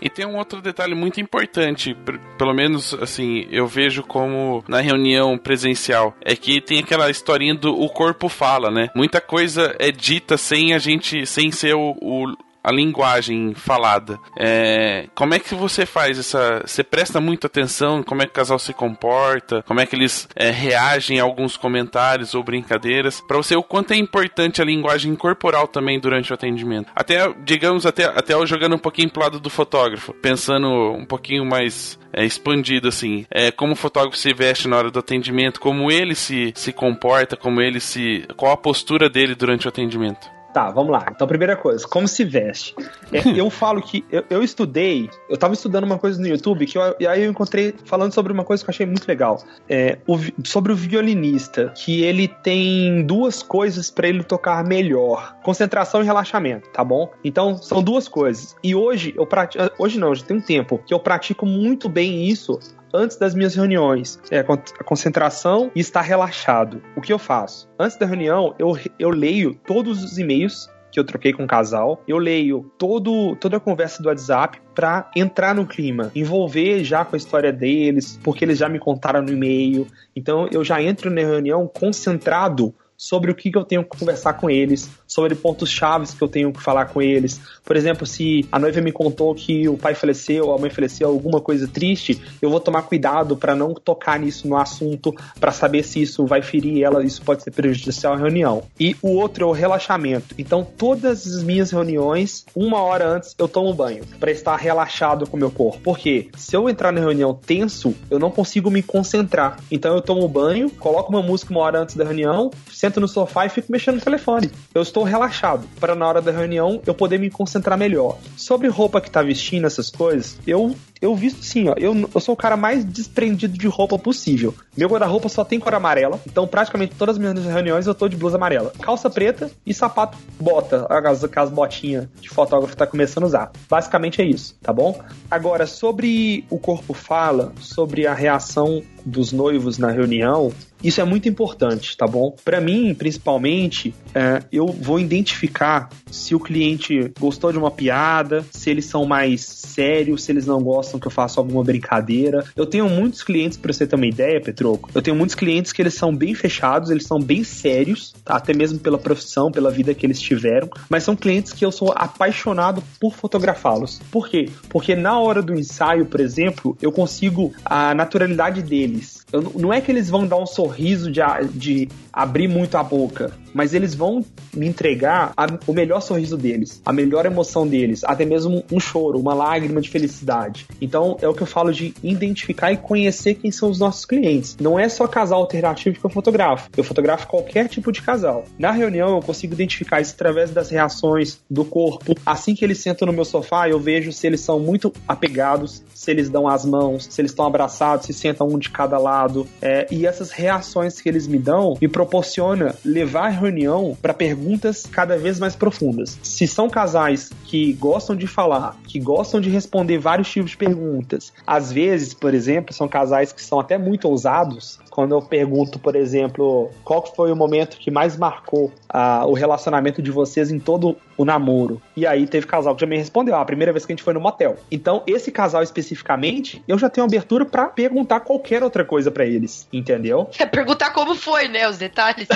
Speaker 3: E tem um outro detalhe muito importante, pelo menos assim, eu vejo como na reunião presencial, é que tem aquela historinha do o corpo fala, né? Muita coisa é dita sem a gente, sem ser o, o a linguagem falada. É, como é que você faz essa. Você presta muita atenção como é que o casal se comporta, como é que eles é, reagem a alguns comentários ou brincadeiras, para você o quanto é importante a linguagem corporal também durante o atendimento. Até, digamos, até, até eu jogando um pouquinho pro lado do fotógrafo, pensando um pouquinho mais é, expandido, assim. É, como o fotógrafo se veste na hora do atendimento, como ele se, se comporta, como ele se. qual a postura dele durante o atendimento.
Speaker 1: Tá, vamos lá. Então, primeira coisa, como se veste? É, eu falo que eu, eu, estudei, eu tava estudando uma coisa no YouTube que eu, e aí eu encontrei falando sobre uma coisa que eu achei muito legal. É, o, sobre o violinista, que ele tem duas coisas para ele tocar melhor: concentração e relaxamento, tá bom? Então, são duas coisas. E hoje eu pratico, hoje não, já tem um tempo que eu pratico muito bem isso antes das minhas reuniões. É a concentração e estar relaxado. O que eu faço? Antes da reunião, eu, eu leio todos os e-mails que eu troquei com o casal. Eu leio todo, toda a conversa do WhatsApp para entrar no clima, envolver já com a história deles, porque eles já me contaram no e-mail. Então eu já entro na reunião concentrado sobre o que, que eu tenho que conversar com eles, sobre pontos chaves que eu tenho que falar com eles. Por exemplo, se a noiva me contou que o pai faleceu, a mãe faleceu, alguma coisa triste, eu vou tomar cuidado para não tocar nisso no assunto, para saber se isso vai ferir ela, isso pode ser prejudicial à reunião. E o outro é o relaxamento. Então, todas as minhas reuniões, uma hora antes, eu tomo banho, para estar relaxado com o meu corpo. Porque se eu entrar na reunião tenso, eu não consigo me concentrar. Então, eu tomo banho, coloco uma música uma hora antes da reunião, sento no sofá e fico mexendo no telefone. Eu estou relaxado, para na hora da reunião eu poder me concentrar melhor. Sobre roupa que tá vestindo, essas coisas, eu eu visto assim, ó. Eu, eu sou o cara mais desprendido de roupa possível. Meu guarda-roupa só tem cor amarela, então praticamente todas as minhas reuniões eu tô de blusa amarela. Calça preta e sapato bota, as, as botinhas de fotógrafo tá começando a usar. Basicamente é isso, tá bom? Agora, sobre o corpo fala, sobre a reação dos noivos na reunião, isso é muito importante, tá bom? Para mim, principalmente, é, eu vou identificar se o cliente gostou de uma piada, se eles são mais sérios, se eles não gostam que eu faça alguma brincadeira. Eu tenho muitos clientes, para você ter uma ideia, Petroco, eu tenho muitos clientes que eles são bem fechados, eles são bem sérios, tá? até mesmo pela profissão, pela vida que eles tiveram, mas são clientes que eu sou apaixonado por fotografá-los. Por quê? Porque na hora do ensaio, por exemplo, eu consigo a naturalidade deles não- é que eles vão dar um sorriso de, de abrir muito a boca, mas eles vão me entregar a- o melhor sorriso deles, a melhor emoção deles, até mesmo um choro, uma lágrima de felicidade. Então é o que eu falo de identificar e conhecer quem são os nossos clientes. Não é só casal alternativo que eu fotografo, eu fotografo qualquer tipo de casal. Na reunião eu consigo identificar isso através das reações do corpo. Assim que eles sentam no meu sofá, eu vejo se eles são muito apegados, se eles dão as mãos, se eles estão abraçados, se sentam um de cada lado. É, e essas reações que eles me dão me proporciona levar a reunião para perguntas cada vez mais profundas. Se são casais que gostam de falar, que gostam de responder vários tipos de perguntas, às vezes, por exemplo, são casais que são até muito ousados. Quando eu pergunto, por exemplo, qual foi o momento que mais marcou ah, o relacionamento de vocês em todo o namoro. E aí teve casal que já me respondeu, ah, a primeira vez que a gente foi no motel. Então, esse casal especificamente, eu já tenho abertura para perguntar qualquer outra coisa para eles, entendeu?
Speaker 2: É perguntar como foi, né? Os detalhes.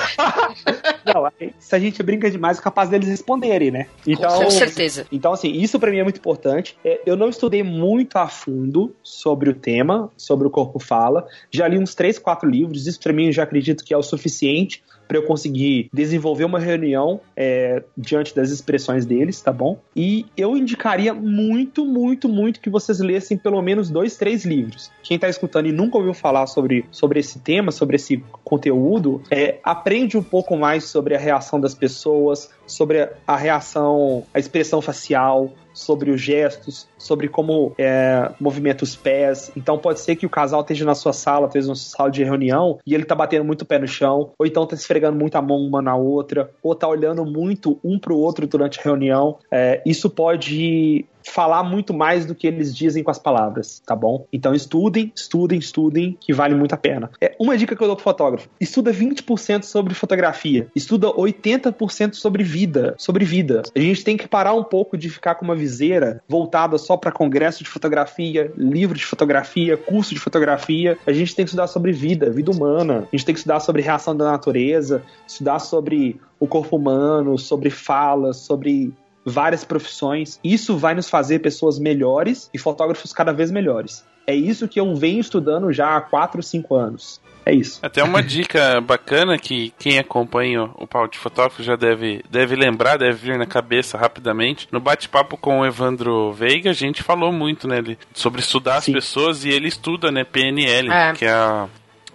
Speaker 1: Não, aí, se a gente brinca demais, é capaz deles responderem, né? Então,
Speaker 2: Com certeza.
Speaker 1: Então, assim, isso pra mim é muito importante. É, eu não estudei muito a fundo sobre o tema, sobre o corpo fala. Já li uns 3, 4 livros. Isso pra mim eu já acredito que é o suficiente para eu conseguir desenvolver uma reunião é, diante das expressões deles, tá bom? E eu indicaria muito, muito, muito que vocês lessem pelo menos dois, três livros. Quem tá escutando e nunca ouviu falar sobre, sobre esse tema, sobre esse conteúdo, é, aprende um pouco mais sobre a reação das pessoas, sobre a reação, a expressão facial, sobre os gestos, sobre como é, movimenta os pés. Então pode ser que o casal esteja na sua sala, esteja na sua sala de reunião, e ele tá batendo muito o pé no chão, ou então tá esfregando muito a mão uma na outra, ou tá olhando muito um pro outro durante a reunião. É, isso pode falar muito mais do que eles dizem com as palavras, tá bom? Então estudem, estudem, estudem, que vale muito a pena. É, uma dica que eu dou pro fotógrafo: estuda 20% sobre fotografia, estuda 80% sobre vida, sobre vida. A gente tem que parar um pouco de ficar com uma viseira voltada só para congresso de fotografia, livro de fotografia, curso de fotografia. A gente tem que estudar sobre vida, vida humana. A gente tem que estudar sobre reação da natureza, estudar sobre o corpo humano, sobre falas, sobre várias profissões. Isso vai nos fazer pessoas melhores e fotógrafos cada vez melhores. É isso que eu venho estudando já há 4, 5 anos. É isso.
Speaker 3: Até uma dica bacana que quem acompanha o pau de fotógrafo já deve, deve lembrar, deve vir na cabeça rapidamente. No bate-papo com o Evandro Veiga, a gente falou muito, né, sobre estudar as
Speaker 1: Sim.
Speaker 3: pessoas e ele estuda, né, PNL,
Speaker 2: É.
Speaker 3: que é a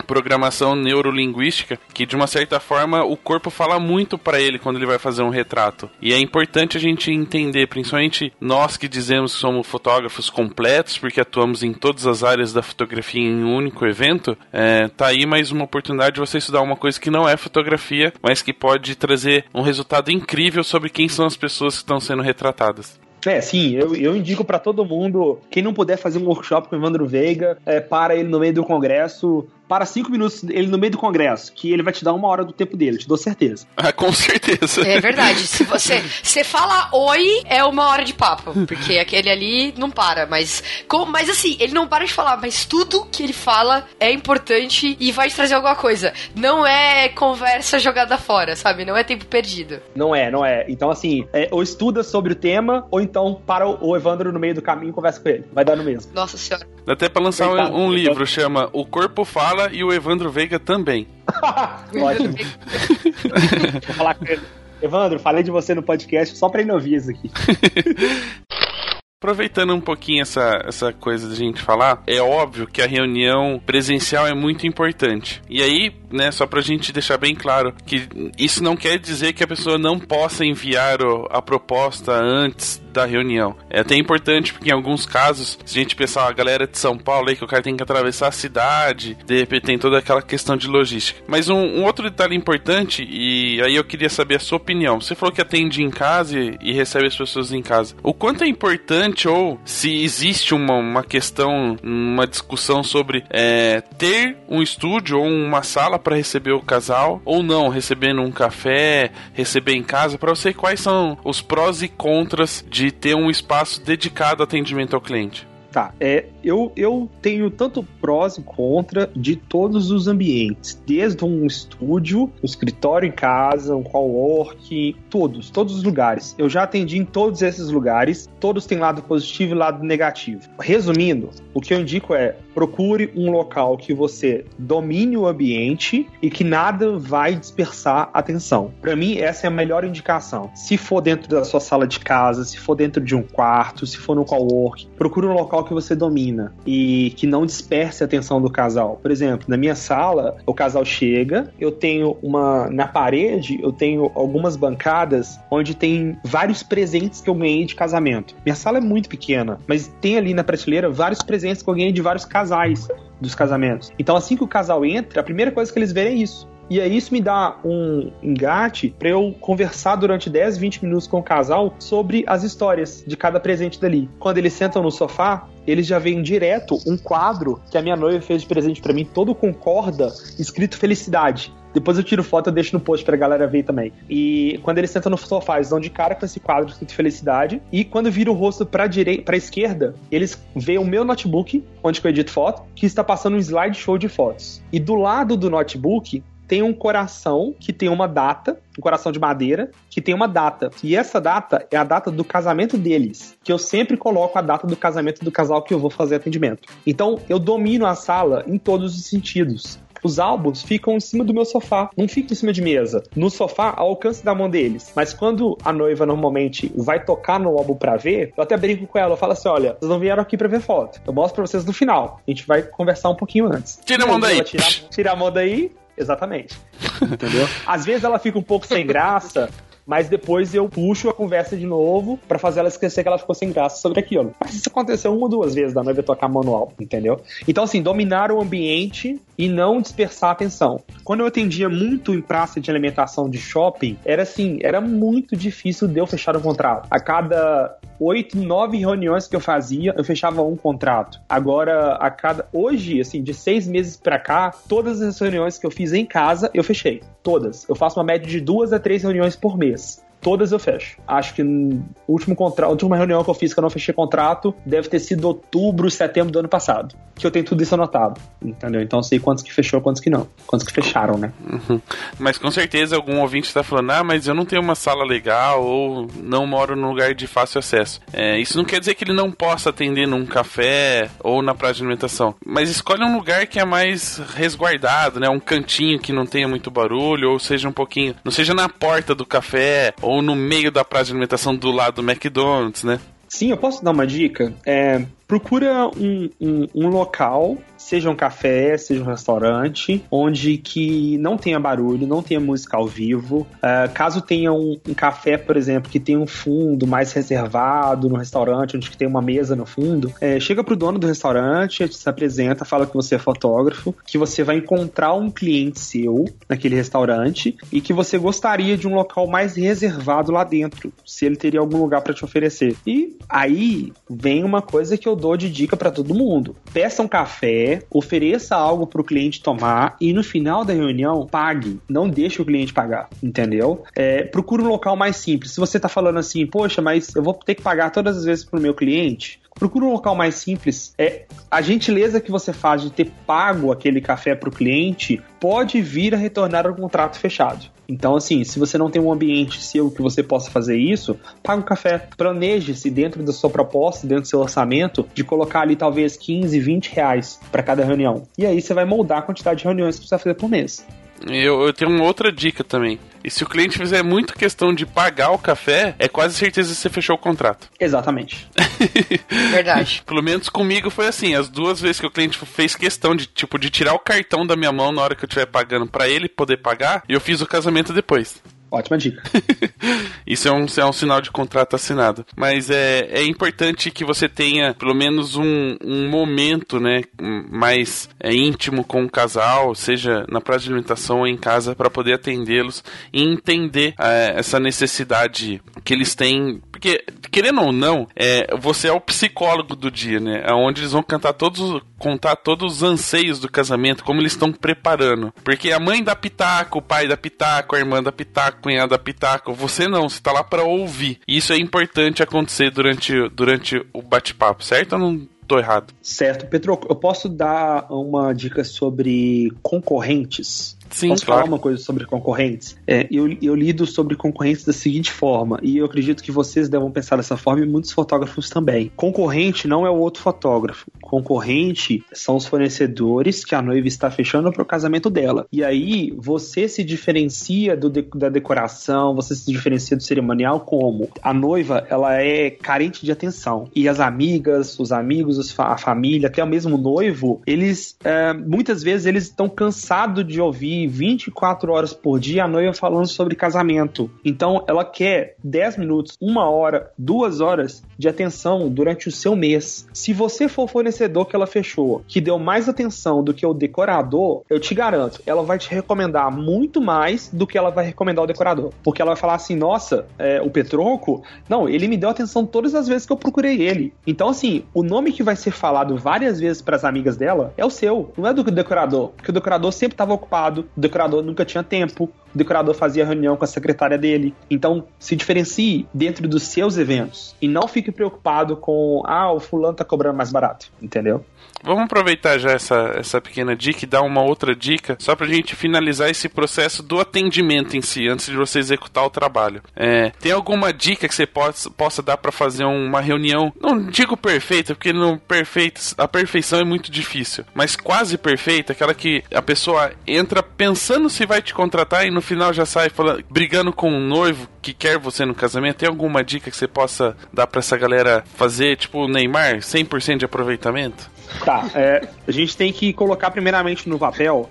Speaker 3: programação neurolinguística, que de uma certa forma o corpo fala muito pra ele quando ele vai fazer um retrato. E é importante a gente entender, principalmente nós que dizemos que somos fotógrafos completos, porque atuamos em todas as áreas da fotografia em um único evento, é, tá aí mais uma oportunidade de você estudar uma coisa que não é fotografia, mas que pode trazer um resultado incrível sobre quem são as pessoas que estão sendo retratadas.
Speaker 1: É, sim, eu, eu indico pra todo mundo, quem não puder fazer um workshop com o Evandro Veiga, é, para ele no meio do congresso, para cinco minutos ele no meio do congresso, que ele vai te dar uma hora do tempo dele, te dou certeza.
Speaker 3: Ah, com certeza.
Speaker 2: É verdade. Se você, você fala oi, é uma hora de papo. Porque aquele ali não para. Mas, com- mas assim, ele não para de falar, mas tudo que ele fala é importante e vai te trazer alguma coisa. Não é conversa jogada fora, sabe? Não é tempo perdido.
Speaker 1: Não é, não é. Então, assim, é, ou estuda sobre o tema, ou então para o, o Evandro no meio do caminho e conversa com ele. Vai dar no mesmo.
Speaker 2: Nossa senhora.
Speaker 3: Dá até pra lançar um, um livro, chama O Corpo Fala e o Evandro Veiga também.
Speaker 1: Ótimo. Vou falar com ele. Evandro, falei de você no podcast só pra ele ouvir isso aqui.
Speaker 3: Aproveitando um pouquinho essa, essa coisa da gente falar, é óbvio que a reunião presencial é muito importante. E aí, né, só pra gente deixar bem claro que isso não quer dizer que a pessoa não possa enviar o- a proposta antes da reunião. É até importante porque em alguns casos, se a gente pensar a galera de São Paulo aí que o cara tem que atravessar a cidade, de repente tem toda aquela questão de logística. Mas um, um outro detalhe importante, e aí eu queria saber a sua opinião. Você falou que atende em casa e, recebe as pessoas em casa. O quanto é importante ou se existe uma, uma questão, uma discussão sobre é, ter um estúdio ou uma sala para receber o casal ou não, recebendo um café, receber em casa, para você quais são os prós e contras de ter um espaço dedicado ao atendimento ao cliente?
Speaker 1: Tá, é, eu, eu tenho tanto prós e contra de todos os ambientes, desde um estúdio, um escritório em casa, um cowork, todos, todos os lugares. Eu já atendi em todos esses lugares, todos têm lado positivo e lado negativo. Resumindo, o que eu indico é procure um local que você domine o ambiente e que nada vai dispersar atenção. Para mim, essa é a melhor indicação. Se for dentro da sua sala de casa, se for dentro de um quarto, se for no cowork, procure um local que você domina e que não disperse a atenção do casal. Por exemplo, na minha sala, o casal chega, eu tenho uma na parede, eu tenho algumas bancadas onde tem vários presentes que eu ganhei de casamento. Minha sala é muito pequena, mas tem ali na prateleira vários presentes que eu ganhei de vários casais dos casamentos. Então, assim que o casal entra, a primeira coisa que eles verem é isso. E aí isso me dá um engate para eu conversar durante 10, 20 minutos com o casal sobre as histórias de cada presente dali. Quando eles sentam no sofá, eles já veem direto um quadro que a minha noiva fez de presente para mim, todo concorda, escrito felicidade. Depois eu tiro foto e deixo no post pra galera ver também. E quando eles sentam no sofá, eles dão de cara com esse quadro escrito felicidade. E quando vira o rosto pra pra esquerda, eles veem o meu notebook, onde eu edito foto, que está passando um slideshow de fotos. E do lado do notebook tem um coração que tem uma data, um coração de madeira, que tem uma data. E essa data é a data do casamento deles, que eu sempre coloco a data do casamento do casal que eu vou fazer atendimento. Então, eu domino a sala em todos os sentidos. Os álbuns ficam em cima do meu sofá, não ficam em cima de mesa. No sofá, ao alcance da mão deles. Mas quando a noiva normalmente vai tocar no álbum pra ver, eu até brinco com ela, eu falo assim: olha, vocês não vieram aqui pra ver foto. Eu mostro pra vocês no final. A gente vai conversar um pouquinho antes.
Speaker 3: Tira a mão daí.
Speaker 1: Tira, tira a mão daí, Exatamente. Entendeu? Às vezes ela fica um pouco sem graça, mas depois eu puxo a conversa de novo para fazer ela esquecer que ela ficou sem graça sobre aquilo. Mas isso aconteceu uma ou duas vezes da noiva tocar manual, entendeu? Então, assim, dominar o ambiente e não dispersar a atenção. Quando eu atendia muito em praça de alimentação de shopping, era assim, era muito difícil de eu fechar o contrato. A cada oito, nove reuniões que eu fazia, eu fechava um contrato. Agora, a cada. Hoje, assim, de seis meses pra cá, todas as reuniões que eu fiz em casa, eu fechei. Todas. Eu faço uma média de duas a três reuniões por mês Yes. Todas eu fecho. Acho que no último contrato, última reunião que eu fiz que eu não fechei contrato deve ter sido outubro, setembro do ano passado. Que eu tenho tudo isso anotado, entendeu? Então eu sei quantos que fechou, quantos que não. Quantos que fecharam, né?
Speaker 3: Uhum. Mas com certeza algum ouvinte está falando, ah, mas eu não tenho uma sala legal ou não moro num lugar de fácil acesso. É, isso não quer dizer que ele não possa atender num café ou na praça de alimentação. Mas escolhe um lugar que é mais resguardado, né? Um cantinho que não tenha muito barulho, ou seja um pouquinho. Não seja na porta do café, ou no meio da praça de alimentação do lado do McDonald's, né?
Speaker 1: Sim, eu posso dar uma dica? É, procura um, um, um local seja um café, seja um restaurante, onde que não tenha barulho, não tenha música ao vivo. Uh, caso tenha um, um, café, por exemplo, que tenha um fundo mais reservado no restaurante, onde que tem uma mesa no fundo, é, chega pro dono do restaurante, se apresenta, fala que você é fotógrafo, que você vai encontrar um cliente seu naquele restaurante e que você gostaria de um local mais reservado lá dentro, se ele teria algum lugar para te oferecer. E aí vem uma coisa que eu dou de dica para todo mundo. Peça um café, ofereça algo para o cliente tomar e no final da reunião pague. Não deixe o cliente pagar, entendeu? É, procure um local mais simples. Se você está falando assim, poxa, mas eu vou ter que pagar todas as vezes para o meu cliente, procura um local mais simples. É a gentileza que você faz de ter pago aquele café para o cliente pode vir a retornar ao contrato fechado. Então, assim, se você não tem um ambiente seu que você possa fazer isso, paga um café. Planeje-se dentro da sua proposta, dentro do seu orçamento, de colocar ali talvez 15, 20 reais para cada reunião. E aí você vai moldar a quantidade de reuniões que você vai fazer por mês.
Speaker 3: Eu, eu, tenho uma outra dica também. E se o cliente fizer muito questão de pagar o café, é quase certeza que você fechou o contrato.
Speaker 1: Exatamente.
Speaker 2: Verdade.
Speaker 3: Pelo menos comigo foi assim. As duas vezes que o cliente fez questão de, tipo, de tirar o cartão da minha mão na hora que eu estiver pagando para ele poder pagar, e eu fiz o casamento depois.
Speaker 1: Ótima dica.
Speaker 3: Isso é um, é um sinal de contrato assinado. Mas é, é importante que você tenha pelo menos um, um momento né, mais é, íntimo com o casal, seja na praça de alimentação ou em casa, para poder atendê-los e entender é, essa necessidade que eles têm. Porque, querendo ou não, é, você é o psicólogo do dia, né? Onde eles vão cantar todos, contar todos os anseios do casamento, como eles estão preparando. Porque a mãe dá pitaco, o pai dá pitaco, a irmã dá pitaco, cunhada dá pitaco. Você não, você tá lá para ouvir. E isso é importante acontecer durante, durante o bate-papo, certo ou não? tô errado?
Speaker 1: Certo, Petro, eu posso dar uma dica sobre concorrentes?
Speaker 3: Sim,
Speaker 1: Posso
Speaker 3: claro.
Speaker 1: falar uma coisa sobre concorrentes? É, eu, eu lido sobre concorrentes da seguinte forma, e eu acredito que vocês devam pensar dessa forma e muitos fotógrafos também. Concorrente não é o outro fotógrafo. Concorrente são os fornecedores que a noiva está fechando para o casamento dela. E aí você se diferencia do da decoração, você se diferencia do cerimonial como a noiva ela é carente de atenção e as amigas, os amigos, a família, até o mesmo noivo, eles é, muitas vezes eles estão cansados de ouvir 24 horas por dia a noiva falando sobre casamento. Então ela quer 10 minutos, uma hora, duas horas de atenção durante o seu mês. Se você for o fornecedor que ela fechou, que deu mais atenção do que o decorador, eu te garanto, ela vai te recomendar muito mais do que ela vai recomendar o decorador. Porque ela vai falar assim: nossa, é, o Petronco, não, ele me deu atenção todas as vezes que eu procurei ele. Então, assim, o nome que vai ser falado várias vezes para as amigas dela é o seu, não é do decorador. Porque o decorador sempre estava ocupado, decorador nunca tinha tempo, o decorador fazia reunião com a secretária dele. Então, se diferencie dentro dos seus eventos e não fique preocupado com, ah, o fulano tá cobrando mais barato, entendeu?
Speaker 3: Vamos aproveitar já essa, essa pequena dica e dar uma outra dica, só pra gente finalizar esse processo do atendimento em si, antes de você executar o trabalho. É, tem alguma dica que você possa, possa dar pra fazer uma reunião, não digo perfeita, porque no perfeito, a perfeição é muito difícil, mas quase perfeita, aquela que a pessoa entra pensando se vai te contratar e no final já sai falando, brigando com um noivo que quer você no casamento. Tem alguma dica que você possa dar pra essa galera fazer, tipo o Neymar, 100% de aproveitamento?
Speaker 1: Tá, é, a gente tem que colocar primeiramente no papel.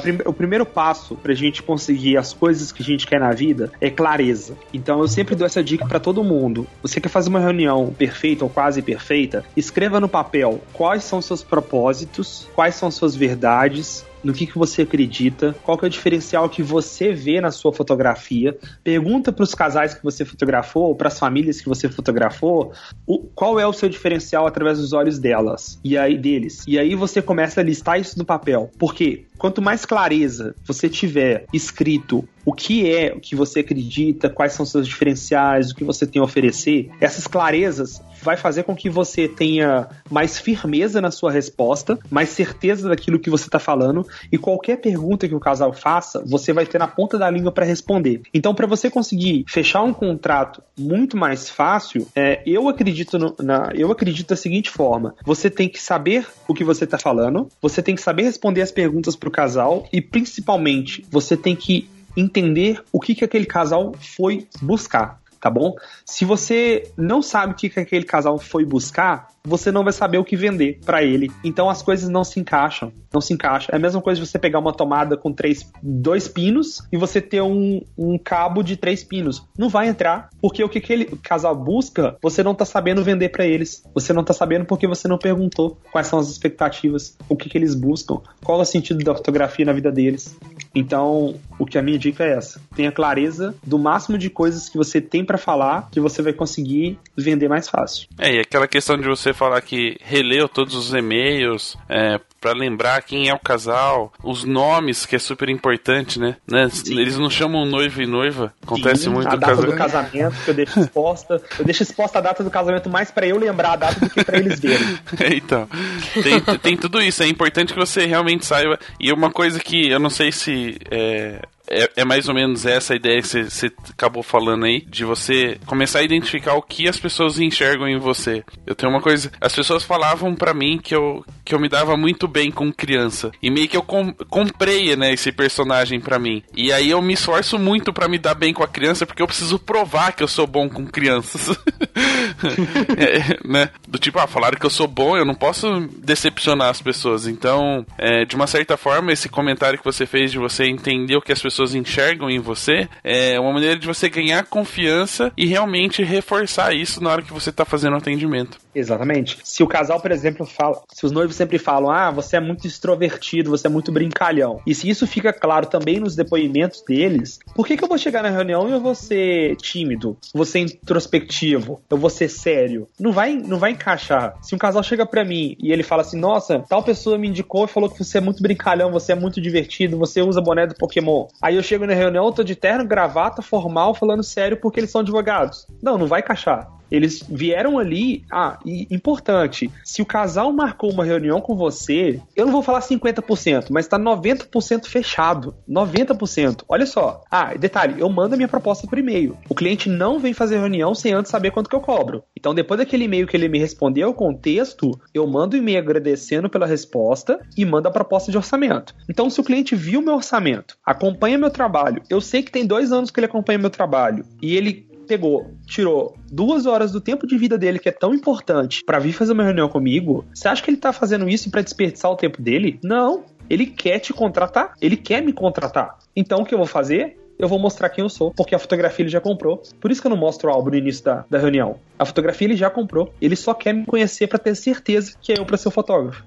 Speaker 1: prim- o primeiro passo pra gente conseguir as coisas que a gente quer na vida é clareza. Então eu sempre dou essa dica pra todo mundo. Você quer fazer uma reunião perfeita ou quase perfeita? Escreva no papel quais são seus propósitos, quais são suas verdades, no que, que você acredita, qual que é o diferencial que você vê na sua fotografia. Pergunta para os casais que você fotografou, para as famílias que você fotografou, o, qual é o seu diferencial através dos olhos delas e aí deles. E aí você começa a listar isso no papel. Porque quanto mais clareza você tiver escrito o que é o que você acredita, quais são seus diferenciais, o que você tem a oferecer, essas clarezas vai fazer com que você tenha mais firmeza na sua resposta, mais certeza daquilo que você está falando e qualquer pergunta que o casal faça, você vai ter na ponta da língua para responder. Então, para você conseguir fechar um contrato muito mais fácil, é, eu acredito no- na, eu acredito da seguinte forma: você tem que saber o que você está falando, você tem que saber responder as perguntas para casal e principalmente você tem que entender o que, que aquele casal foi buscar tá bom? Se você não sabe o que, que aquele casal foi buscar, você não vai saber o que vender para ele. Então as coisas não se encaixam, não se encaixam. É a mesma coisa de você pegar uma tomada com três, dois pinos e você ter um, um cabo de três pinos. Não vai entrar, porque o que aquele casal busca, você não tá sabendo vender para eles. Você não tá sabendo porque você não perguntou quais são as expectativas, o que, que eles buscam, qual é o sentido da fotografia na vida deles. Então, o que a minha dica é essa: tenha clareza do máximo de coisas que você tem para falar, que você vai conseguir vender mais fácil.
Speaker 3: É, e aquela questão de você falar que releu todos os e-mails, é, para lembrar quem é o casal, os nomes, que é super importante, né? né? Eles não chamam noivo e noiva. Acontece
Speaker 1: Sim,
Speaker 3: muito
Speaker 1: a data do
Speaker 3: casamento.
Speaker 1: casamento que eu deixo exposta. Eu deixo exposta a data do casamento mais para eu lembrar a data do que para eles verem.
Speaker 3: então, tem, tem tudo isso. É importante que você realmente saiba. E uma coisa que eu não sei se é, é, é mais ou menos essa ideia que você, acabou falando aí, de você começar a identificar o que as pessoas enxergam em você. Eu tenho uma coisa. As pessoas falavam pra mim que eu, que eu me dava muito bem com criança. E meio que eu com, comprei, né, esse personagem pra mim. E aí eu me esforço muito pra me dar bem com a criança, porque eu preciso provar que eu sou bom com crianças. É, né? Do tipo, ah, falaram que eu sou bom, eu não posso decepcionar as pessoas. Então, é, de uma certa forma, esse comentário que você fez de você entender o que as pessoas enxergam em você é uma maneira de você ganhar confiança e realmente reforçar isso na hora que você está fazendo o atendimento.
Speaker 1: Exatamente. Se o casal, por exemplo, fala, se os noivos sempre falam, ah, você é muito extrovertido, você é muito brincalhão. E se isso fica claro também nos depoimentos deles, por que, que eu vou chegar na reunião e eu vou ser tímido, vou ser introspectivo, eu vou ser sério? Não vai, não vai encaixar. Se um casal chega pra mim e ele fala assim, nossa, tal pessoa me indicou e falou que você é muito brincalhão, você é muito divertido, você usa boné do Pokémon. Aí eu chego na reunião, eu tô de terno, gravata, formal, falando sério porque eles são advogados. Não, não vai encaixar. Eles vieram ali. Ah, e importante: se o casal marcou uma reunião com você, eu não vou falar 50%, mas tá 90% fechado. 90%. Olha só. Ah, detalhe: eu mando a minha proposta por e-mail. O cliente não vem fazer reunião sem antes saber quanto que eu cobro. Então, depois daquele e-mail que ele me respondeu com texto, eu mando o e-mail agradecendo pela resposta e mando a proposta de orçamento. Então, se o cliente viu meu orçamento, acompanha meu trabalho, eu sei que tem dois anos que ele acompanha meu trabalho e ele pegou, tirou duas horas do tempo de vida dele, que é tão importante, para vir fazer uma reunião comigo, você acha que ele tá fazendo isso para desperdiçar o tempo dele? Não. Ele quer te contratar, ele quer me contratar. Então o que eu vou fazer? eu vou mostrar quem eu sou, porque a fotografia ele já comprou. Por isso que eu não mostro o álbum no início da, da reunião. A fotografia ele já comprou. Ele só quer me conhecer para ter certeza que é eu para ser o fotógrafo.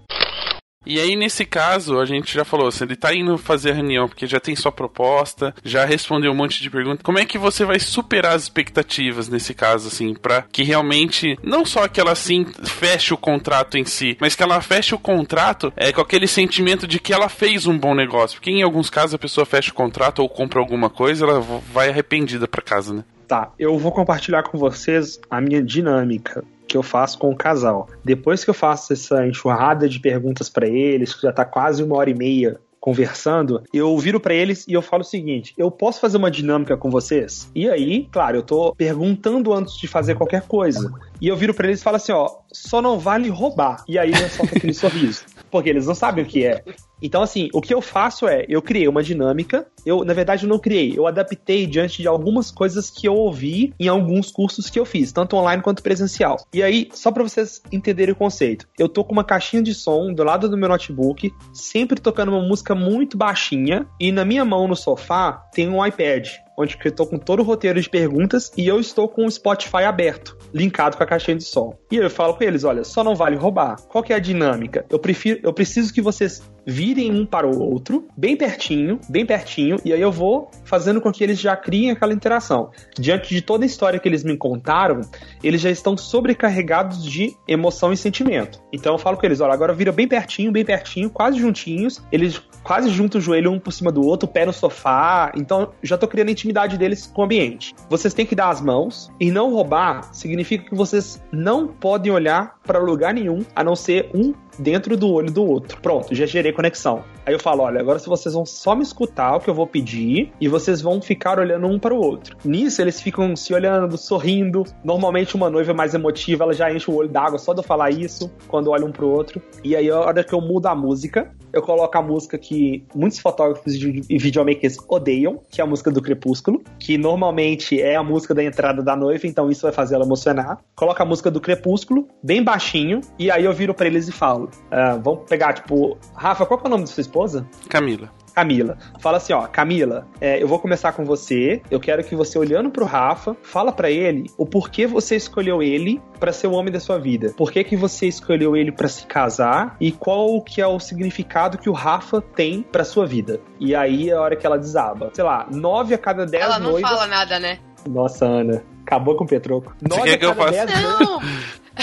Speaker 3: E aí, nesse caso, a gente já falou, se ele tá indo fazer a reunião porque já tem sua proposta, já respondeu um monte de perguntas, como é que você vai superar as expectativas nesse caso, assim, para que realmente, não só que ela, assim, feche o contrato em si, mas que ela feche o contrato é, com aquele sentimento de que ela fez um bom negócio. Porque em alguns casos a pessoa fecha o contrato ou compra alguma coisa, ela vai arrependida para casa, né?
Speaker 1: Tá, eu vou compartilhar com vocês a minha dinâmica que eu faço com o casal. Depois que eu faço essa enxurrada de perguntas para eles, que já tá quase uma hora e meia conversando, eu viro para eles e eu falo o seguinte: eu posso fazer uma dinâmica com vocês? E aí, claro, eu tô perguntando antes de fazer qualquer coisa. E eu viro para eles e falo assim: ó, só não vale roubar. E aí eu solto aquele sorriso. Porque eles não sabem o que é. Então, assim, o que eu faço é, eu criei uma dinâmica, eu, na verdade, eu não criei, eu adaptei diante de algumas coisas que eu ouvi em alguns cursos que eu fiz, tanto online quanto presencial. E aí, só para vocês entenderem o conceito, eu tô com uma caixinha de som do lado do meu notebook, sempre tocando uma música muito baixinha, e na minha mão no sofá tem um iPad onde eu estou com todo o roteiro de perguntas e eu estou com o Spotify aberto, linkado com a caixinha de som. E eu falo com eles, olha, só não vale roubar. Qual que é a dinâmica? Eu prefiro, eu preciso que vocês virem um para o outro, bem pertinho, bem pertinho, e aí eu vou fazendo com que eles já criem aquela interação. Diante de toda a história que eles me contaram, eles já estão sobrecarregados de emoção e sentimento. Então eu falo com eles, olha, agora vira bem pertinho, bem pertinho, quase juntinhos, eles quase juntam o joelho um por cima do outro, pé no sofá. Então já tô criando a intimidade deles com o ambiente. Vocês têm que dar as mãos e não roubar significa que vocês não podem olhar para lugar nenhum a não ser um dentro do olho do outro. Pronto, já gerei conexão. Aí eu falo, olha, agora se vocês vão só me escutar o que eu vou pedir e vocês vão ficar olhando um para o outro. Nisso eles ficam se olhando, sorrindo. Normalmente uma noiva mais emotiva, ela já enche o olho d'água só de eu falar isso, quando olha um pro outro. E aí a hora que eu mudo a música, eu coloco a música que muitos fotógrafos e videomakers odeiam, que é a música do Crepúsculo, que normalmente é a música da entrada da noiva, então isso vai fazer ela emocionar. Coloca a música do Crepúsculo, bem baixinho, e aí eu viro para eles e falo: uh, vamos pegar, tipo, Rafa, qual que é o nome da sua esposa?
Speaker 3: Camila.
Speaker 1: Camila. Fala assim, ó, Camila, é, eu vou começar com você. Eu quero que você olhando pro Rafa, fala para ele o porquê você escolheu ele para ser o homem da sua vida. Por que que você escolheu ele para se casar e qual que é o significado que o Rafa tem para sua vida. E aí é a hora que ela desaba. Sei lá, nove a cada dez
Speaker 2: Ela não
Speaker 1: noivas...
Speaker 2: fala nada, né?
Speaker 1: Nossa, Ana, acabou com o Petroco.
Speaker 3: Você
Speaker 1: Nove
Speaker 3: quer
Speaker 1: a
Speaker 3: que eu
Speaker 1: cada dez
Speaker 2: Não!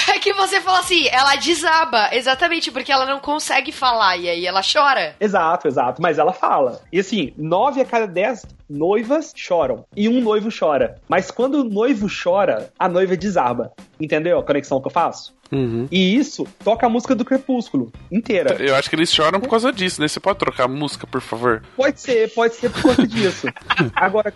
Speaker 2: É que você fala assim, ela desaba, exatamente, porque ela não consegue falar, e aí ela chora.
Speaker 1: Exato, exato. Mas ela fala. E assim, nove a cada dez noivas choram. E um noivo chora. Mas quando o noivo chora, a noiva desaba. Entendeu a conexão que eu faço?
Speaker 3: Uhum.
Speaker 1: E isso toca a música do Crepúsculo inteira.
Speaker 3: Eu acho que eles choram por causa disso, né? Você pode trocar a música, por favor?
Speaker 1: Pode ser, pode ser por conta disso. Agora,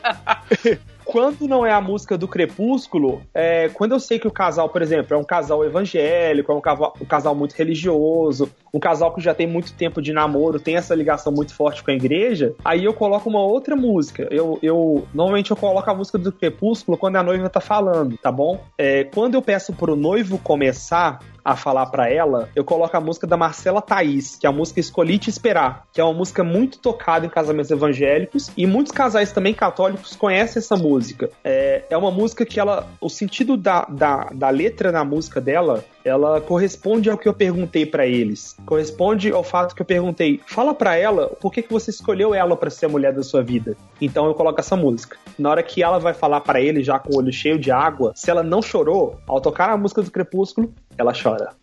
Speaker 1: quando não é a música do Crepúsculo, é, quando eu sei que o casal, por exemplo, é um casal evangélico, é um casal, um casal muito religioso, um casal que já tem muito tempo de namoro, tem essa ligação muito forte com a igreja, aí eu coloco uma outra música. Eu, eu normalmente eu coloco a música do Crepúsculo quando a noiva tá falando, tá bom? É, quando eu peço pro noivo começar, a falar para ela, eu coloco a música da Marcela Thaís, que é a música Escolhi Te Esperar, que é uma música muito tocada em casamentos evangélicos e muitos casais também católicos conhecem essa música. É, é uma música que ela, o sentido da, da, da letra na música dela, ela corresponde ao que eu perguntei para eles. Corresponde ao fato que eu perguntei, fala para ela por que, que você escolheu ela para ser a mulher da sua vida. Então eu coloco essa música. Na hora que ela vai falar para ele, já com o olho cheio de água, se ela não chorou, ao tocar a música do Crepúsculo, ela chora.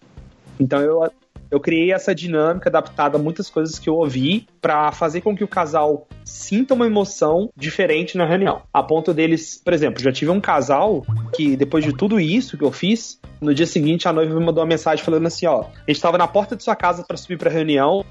Speaker 1: Então eu, Eu criei essa dinâmica adaptada a muitas coisas que eu ouvi para fazer com que o casal sinta uma emoção diferente na reunião. A ponto deles, por exemplo, já tive um casal que depois de tudo isso que eu fiz, no dia seguinte a noiva me mandou uma mensagem falando assim, ó, a gente estava na porta de sua casa para subir para reunião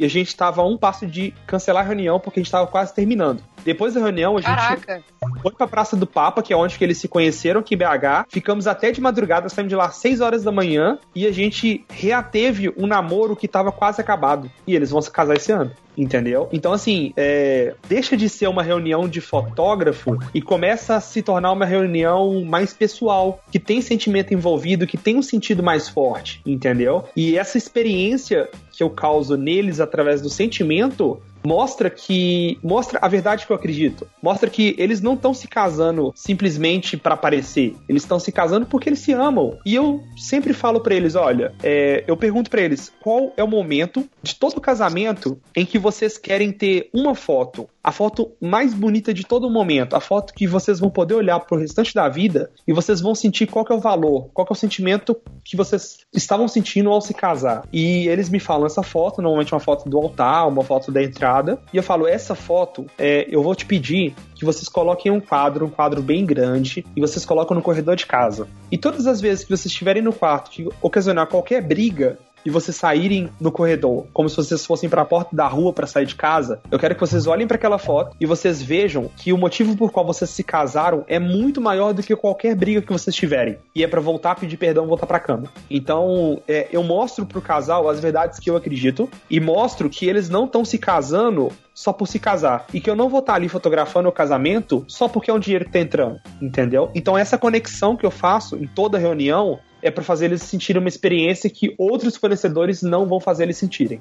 Speaker 1: e a gente estava a um passo de cancelar a reunião porque a gente estava quase terminando. Depois da reunião, a gente
Speaker 2: Caraca.
Speaker 1: foi pra Praça do Papa, que é onde que eles se conheceram aqui em BH. Ficamos até de madrugada, saímos de lá às 6 horas da manhã e a gente reateve um namoro que tava quase acabado. E eles vão se casar esse ano. Entendeu? Então, assim, é, deixa de ser uma reunião de fotógrafo e começa a se tornar uma reunião mais pessoal, que tem sentimento envolvido, que tem um sentido mais forte, entendeu? E essa experiência que eu causo neles através do sentimento mostra que mostra a verdade que eu acredito. Mostra que eles não estão se casando simplesmente para aparecer. Eles estão se casando porque eles se amam. E eu sempre falo para eles, olha, é, eu pergunto para eles qual é o momento de todo casamento em que vocês querem ter uma foto, a foto mais bonita de todo momento, a foto que vocês vão poder olhar pro restante da vida e vocês vão sentir qual que é o valor, qual que é o sentimento que vocês estavam sentindo ao se casar. E eles me falam essa foto, normalmente uma foto do altar, uma foto da entrada, e eu falo, essa foto, é, eu vou te pedir que vocês coloquem um quadro, um quadro bem grande, e vocês colocam no corredor de casa. E todas as vezes que vocês estiverem no quarto que ocasionar qualquer briga, e vocês saírem no corredor, como se vocês fossem para a porta da rua para sair de casa, eu quero que vocês olhem para aquela foto e vocês vejam que o motivo por qual vocês se casaram é muito maior do que qualquer briga que vocês tiverem. E é para voltar, pedir perdão, voltar para cama. Então, é, eu mostro pro casal as verdades que eu acredito e mostro que eles não estão se casando só por se casar. E que eu não vou estar ali fotografando o casamento só porque é um dinheiro que tá entrando. Entendeu? Então, essa conexão que eu faço em toda reunião é para fazer eles sentirem uma experiência que outros fornecedores não vão fazer eles sentirem.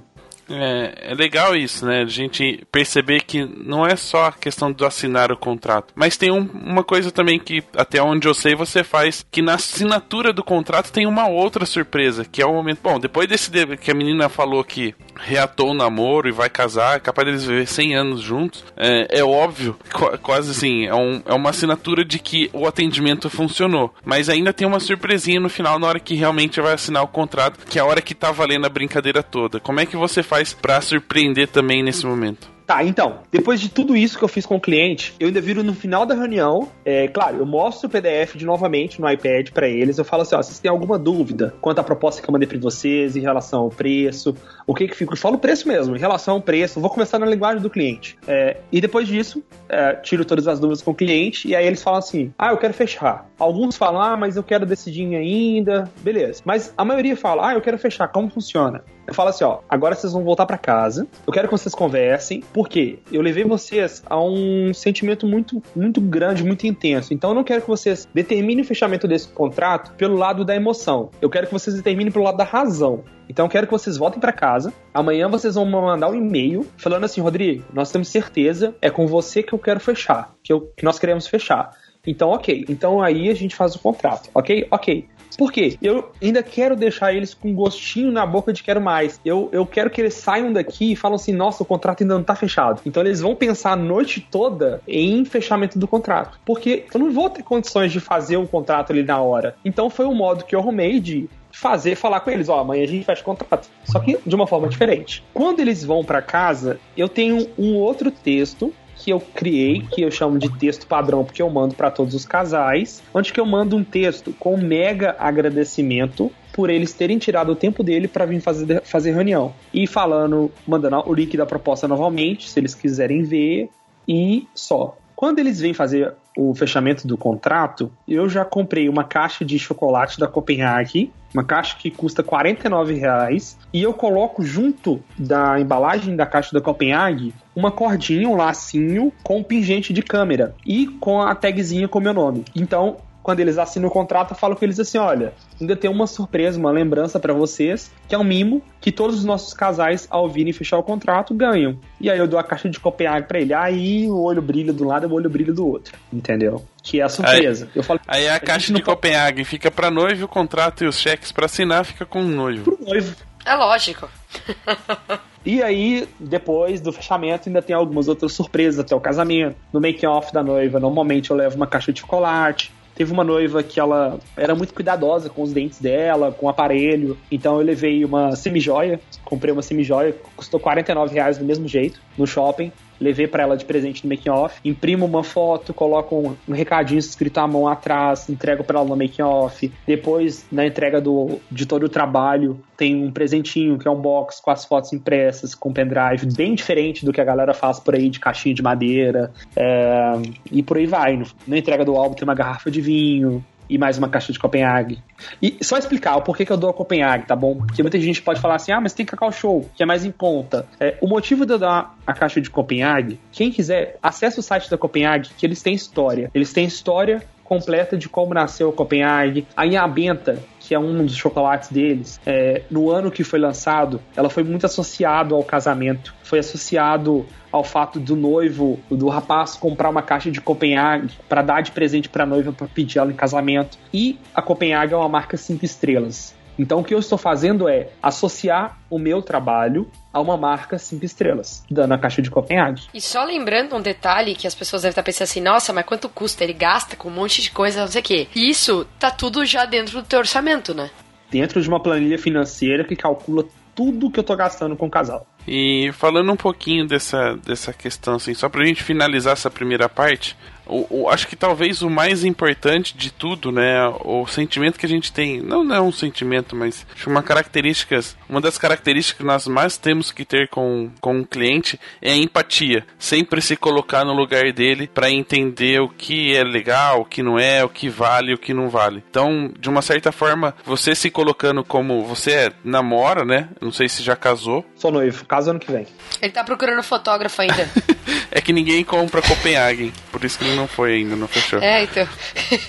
Speaker 3: É, é legal isso, né? A gente perceber que não é só a questão de assinar o contrato, mas tem um, uma coisa também que, até onde eu sei, você faz, que na assinatura do contrato tem uma outra surpresa, que é o momento. Bom, depois desse que a menina falou que reatou o namoro e vai casar, é capaz deles viver 100 anos juntos, é, é óbvio, quase assim, é, um, é uma assinatura de que o atendimento funcionou. Mas ainda tem uma surpresinha no final, na hora que realmente vai assinar o contrato, que é a hora que tá valendo a brincadeira toda. Como é que você faz para surpreender também nesse momento?
Speaker 1: Tá, então, depois de tudo isso que eu fiz com o cliente, eu ainda viro no final da reunião, é, claro, eu mostro o PDF de novamente no iPad para eles, eu falo assim, ó, vocês têm alguma dúvida quanto à proposta que eu mandei para vocês em relação ao preço, o que que fica, eu falo o preço mesmo, em relação ao preço, vou começar na linguagem do cliente. É, e depois disso, é, tiro todas as dúvidas com o cliente e aí eles falam assim, ah, eu quero fechar. Alguns falam, ah, mas eu quero decidir ainda, beleza. Mas a maioria fala, ah, eu quero fechar, como funciona? Eu falo assim, ó, agora vocês vão voltar para casa. Eu quero que vocês conversem, porque eu levei vocês a um sentimento muito, muito grande, muito intenso. Então eu não quero que vocês determinem o fechamento desse contrato pelo lado da emoção. Eu quero que vocês determinem pelo lado da razão. Então eu quero que vocês voltem para casa. Amanhã vocês vão mandar um e-mail falando assim, Rodrigo, nós temos certeza, é com você que eu quero fechar, que, eu, que nós queremos fechar. Então, ok. Então aí a gente faz o contrato, ok? Ok. Por quê? Eu ainda quero deixar eles com um gostinho na boca de quero mais. Eu, eu quero que eles saiam daqui e falem assim: nossa, o contrato ainda não tá fechado. Então eles vão pensar a noite toda em fechamento do contrato. Porque eu não vou ter condições de fazer um contrato ali na hora. Então foi o modo que eu arrumei de fazer, falar com eles, ó, amanhã a gente fecha o contrato. Só que de uma forma diferente. Quando eles vão para casa, eu tenho um outro texto que eu criei, que eu chamo de texto padrão, porque eu mando para todos os casais, onde que eu mando um texto com mega agradecimento por eles terem tirado o tempo dele para vir fazer, fazer reunião. E falando, mandando o link da proposta novamente, se eles quiserem ver, e só. Quando eles vêm fazer o fechamento do contrato, eu já comprei uma caixa de chocolate da Copenhague, uma caixa que custa R$ reais, e eu coloco junto da embalagem da caixa da Copenhague uma cordinha, um lacinho com um pingente de câmera e com a tagzinha com meu nome. Então, quando eles assinam o contrato, eu falo com eles assim: olha, ainda tem uma surpresa, uma lembrança para vocês, que é um mimo que todos os nossos casais, ao virem fechar o contrato, ganham. E aí eu dou a caixa de Copenhague pra ele. Aí o olho brilha de um lado e o olho brilha do outro. Entendeu? Que é a surpresa.
Speaker 3: Aí,
Speaker 1: eu falo,
Speaker 3: aí a, a caixa de Copenhague fica pra noivo, o contrato e os cheques para assinar fica com o noivo.
Speaker 1: Pro noivo.
Speaker 2: É lógico.
Speaker 1: E aí, depois do fechamento, ainda tem algumas outras surpresas até o casamento. No make-off da noiva, normalmente eu levo uma caixa de chocolate. Teve uma noiva que ela era muito cuidadosa com os dentes dela, com o aparelho. Então eu levei uma semijoia, comprei uma semijoia, custou 49 reais do mesmo jeito, no shopping levei para ela de presente no making off, imprimo uma foto, coloco um, um recadinho escrito à mão atrás, entrego para ela no making off. Depois, na entrega do, de todo o trabalho, tem um presentinho que é um box com as fotos impressas, com pendrive, bem diferente do que a galera faz por aí de caixinha de madeira. É, e por aí vai. Na entrega do álbum tem uma garrafa de vinho, e mais uma caixa de Copenhague. E só explicar o porquê que eu dou a Copenhague, tá bom? Porque muita gente pode falar assim, ah, mas tem Cacau Show, que é mais em conta. É, o motivo de eu dar a caixa de Copenhague, quem quiser, acesse o site da Copenhague, que eles têm história. Eles têm história completa de como nasceu Copenhague. A Inhabenta, que é um dos chocolates deles, é, no ano que foi lançado, ela foi muito associado ao casamento. Foi associado ao fato do noivo, do rapaz, comprar uma caixa de Copenhague para dar de presente para a noiva para pedir ela em casamento. E a Copenhague é uma marca cinco estrelas. Então o que eu estou fazendo é associar o meu trabalho a uma marca cinco estrelas, dando a caixa de Copenhague.
Speaker 2: E só lembrando um detalhe que as pessoas devem estar pensando assim, nossa, mas quanto custa? Ele gasta com um monte de coisa, não sei o quê. Isso tá tudo já dentro do teu orçamento, né?
Speaker 1: Dentro de uma planilha financeira que calcula tudo que eu tô gastando com o casal.
Speaker 3: E falando um pouquinho dessa, dessa questão, assim, só pra gente finalizar essa primeira parte, o, o, acho que talvez o mais importante de tudo, né, o sentimento que a gente tem, não, não é um sentimento, mas uma característica, uma das características que nós mais temos que ter com, com o cliente é a empatia. Sempre se colocar no lugar dele para entender o que é legal, o que não é, o que vale, o que não vale. Então, de uma certa forma, você se colocando como você é, namora, né? Não sei se já casou.
Speaker 1: Sou noivo, caso ano que vem.
Speaker 2: Ele tá procurando fotógrafo ainda.
Speaker 3: é que ninguém compra Copenhagen, por isso que ele não foi ainda, não fechou.
Speaker 2: É, então.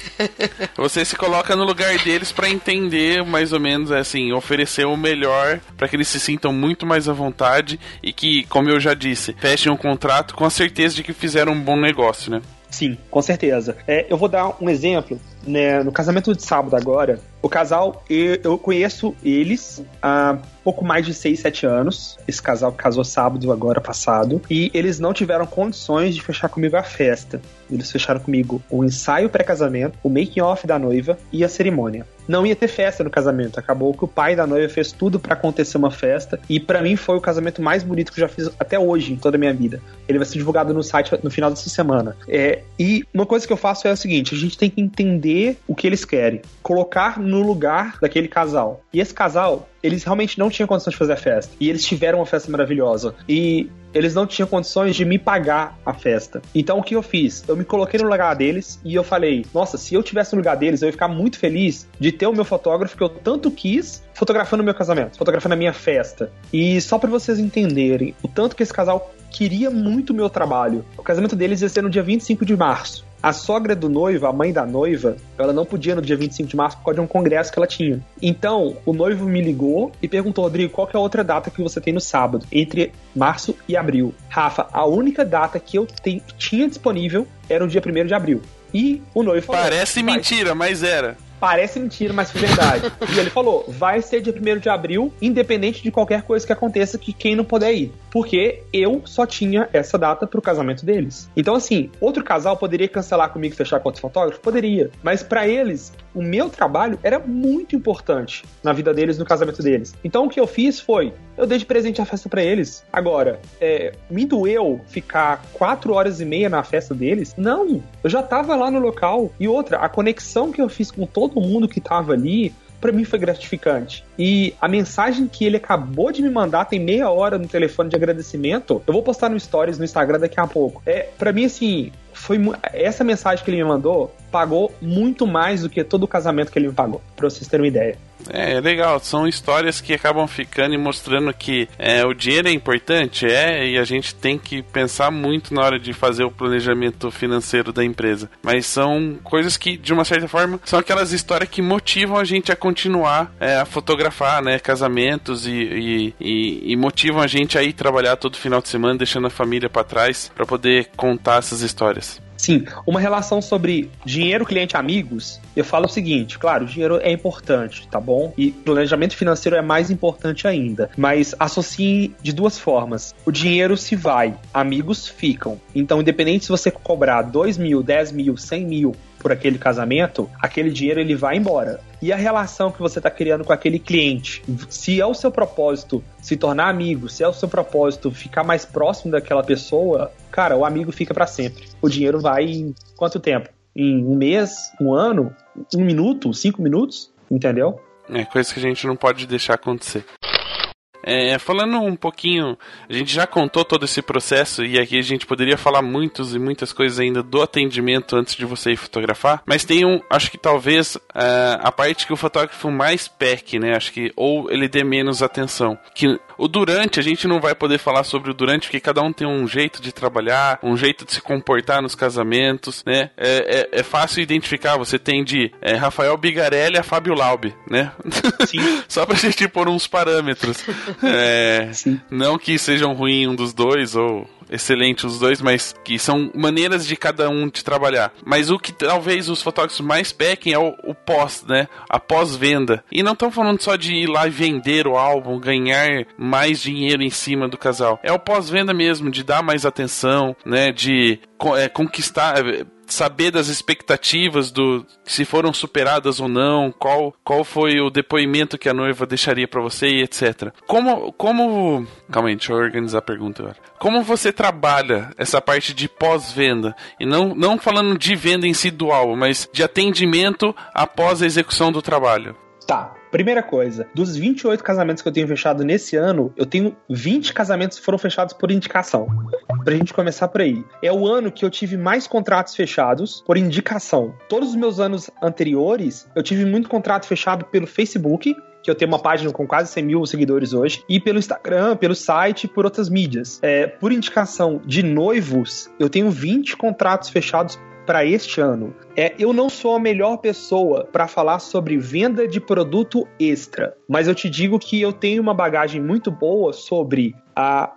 Speaker 3: Você se coloca no lugar deles para entender mais ou menos assim, oferecer o melhor para que eles se sintam muito mais à vontade e que, como eu já disse, fechem um contrato com a certeza de que fizeram um bom negócio, né?
Speaker 1: Sim, com certeza. É, eu vou dar um exemplo. Né, no casamento de sábado agora, o casal, eu, eu conheço eles há pouco mais de 6, 7 anos. Esse casal casou sábado agora passado. E eles não tiveram condições de fechar comigo a festa. Eles fecharam comigo o ensaio pré-casamento, o making off da noiva e a cerimônia. Não ia ter festa no casamento. Acabou que o pai da noiva fez tudo para acontecer uma festa. E para mim foi o casamento mais bonito que eu já fiz até hoje em toda a minha vida. Ele vai ser divulgado no site no final dessa semana. É, e uma coisa que eu faço é a seguinte: a gente tem que entender o que eles querem, colocar no lugar daquele casal. E esse casal eles realmente não tinham condições de fazer a festa. E eles tiveram uma festa maravilhosa. E eles não tinham condições de me pagar a festa. Então o que eu fiz? Eu me coloquei no lugar deles e eu falei: nossa, se eu tivesse no lugar deles, eu ia ficar muito feliz de ter o meu fotógrafo que eu tanto quis fotografando o meu casamento, fotografando a minha festa. E só para vocês entenderem o tanto que esse casal queria muito o meu trabalho. O casamento deles ia ser no dia 25 de março. A sogra do noivo, a mãe da noiva, ela não podia no dia 25 de março por causa de um congresso que ela tinha. Então, o noivo me ligou e perguntou, Rodrigo, qual é a outra data que você tem no sábado, entre março e abril? Rafa, a única data que eu te, tinha disponível era o dia 1 de abril. E o noivo falou,
Speaker 3: Parece mentira, mas era.
Speaker 1: Parece mentira, mas foi verdade. e ele falou: vai ser dia 1 de abril, independente de qualquer coisa que aconteça, que quem não puder ir. Porque eu só tinha essa data pro casamento deles. Então, assim, outro casal poderia cancelar comigo e fechar com outro fotógrafo? Poderia. Mas para eles, o meu trabalho era muito importante na vida deles, no casamento deles. Então, o que eu fiz foi: eu dei de presente a festa para eles. Agora, é, me doeu ficar quatro horas e meia na festa deles? Não. Eu já tava lá no local. E outra, a conexão que eu fiz com todo mundo que tava ali, para mim foi gratificante. E a mensagem que ele acabou de me mandar tem meia hora no telefone de agradecimento. Eu vou postar no Stories no Instagram daqui a pouco. É, para mim assim, foi essa mensagem que ele me mandou pagou muito mais do que todo o casamento que ele me pagou, para vocês terem uma ideia.
Speaker 3: É, é, legal, são histórias que acabam ficando e mostrando que é, o dinheiro é importante, é, e a gente tem que pensar muito na hora de fazer o planejamento financeiro da empresa. Mas são coisas que, de uma certa forma, são aquelas histórias que motivam a gente a continuar é, a fotografar, né, casamentos e, e, e, e, motivam a gente a ir trabalhar todo final de semana, deixando a família para trás, para poder contar essas histórias.
Speaker 1: Sim, uma relação sobre dinheiro, cliente, amigos, eu falo o seguinte, claro, o dinheiro é importante, tá bom? E planejamento financeiro é mais importante ainda, mas associe de duas formas. O dinheiro se vai, amigos ficam. Então, independente se você cobrar 2 mil, 10 mil, 100 mil por aquele casamento, aquele dinheiro ele vai embora. E a relação que você está criando com aquele cliente, se é o seu propósito se tornar amigo, se é o seu propósito ficar mais próximo daquela pessoa, cara, o amigo fica para sempre. O dinheiro vai em quanto tempo? Em um mês, um ano, um minuto, cinco minutos, entendeu?
Speaker 3: É coisa que a gente não pode deixar acontecer. É, falando um pouquinho, a gente já contou todo esse processo e aqui a gente poderia falar muitos e muitas coisas ainda do atendimento antes de você ir fotografar, mas tem um, acho que talvez uh, a parte que o fotógrafo mais peque, né? Acho que ou ele dê menos atenção, que o durante a gente não vai poder falar sobre o durante porque cada um tem um jeito de trabalhar, um jeito de se comportar nos casamentos, né? É, é, é fácil identificar. Você tem de é, Rafael Bigarelli a Fábio Laube, né? Sim. Só pra gente pôr uns parâmetros. É, não que sejam ruins um dos dois ou excelente os dois, mas que são maneiras de cada um de trabalhar. Mas o que talvez os fotógrafos mais pequem é o, o pós, né? A pós-venda. E não estão falando só de ir lá e vender o álbum, ganhar mais dinheiro em cima do casal. É o pós-venda mesmo, de dar mais atenção, né? De é, conquistar é, saber das expectativas do se foram superadas ou não, qual, qual foi o depoimento que a noiva deixaria para você e etc. Como como calma aí, deixa eu organizar a pergunta agora. Como você trabalha essa parte de pós-venda e não não falando de venda em si do álbum, mas de atendimento após a execução do trabalho?
Speaker 1: Tá. Primeira coisa, dos 28 casamentos que eu tenho fechado nesse ano, eu tenho 20 casamentos que foram fechados por indicação. Pra gente começar por aí. É o ano que eu tive mais contratos fechados por indicação. Todos os meus anos anteriores, eu tive muito contrato fechado pelo Facebook, que eu tenho uma página com quase 100 mil seguidores hoje, e pelo Instagram, pelo site por outras mídias. É, por indicação de noivos, eu tenho 20 contratos fechados para este ano. É, eu não sou a melhor pessoa para falar sobre venda de produto extra, mas eu te digo que eu tenho uma bagagem muito boa sobre a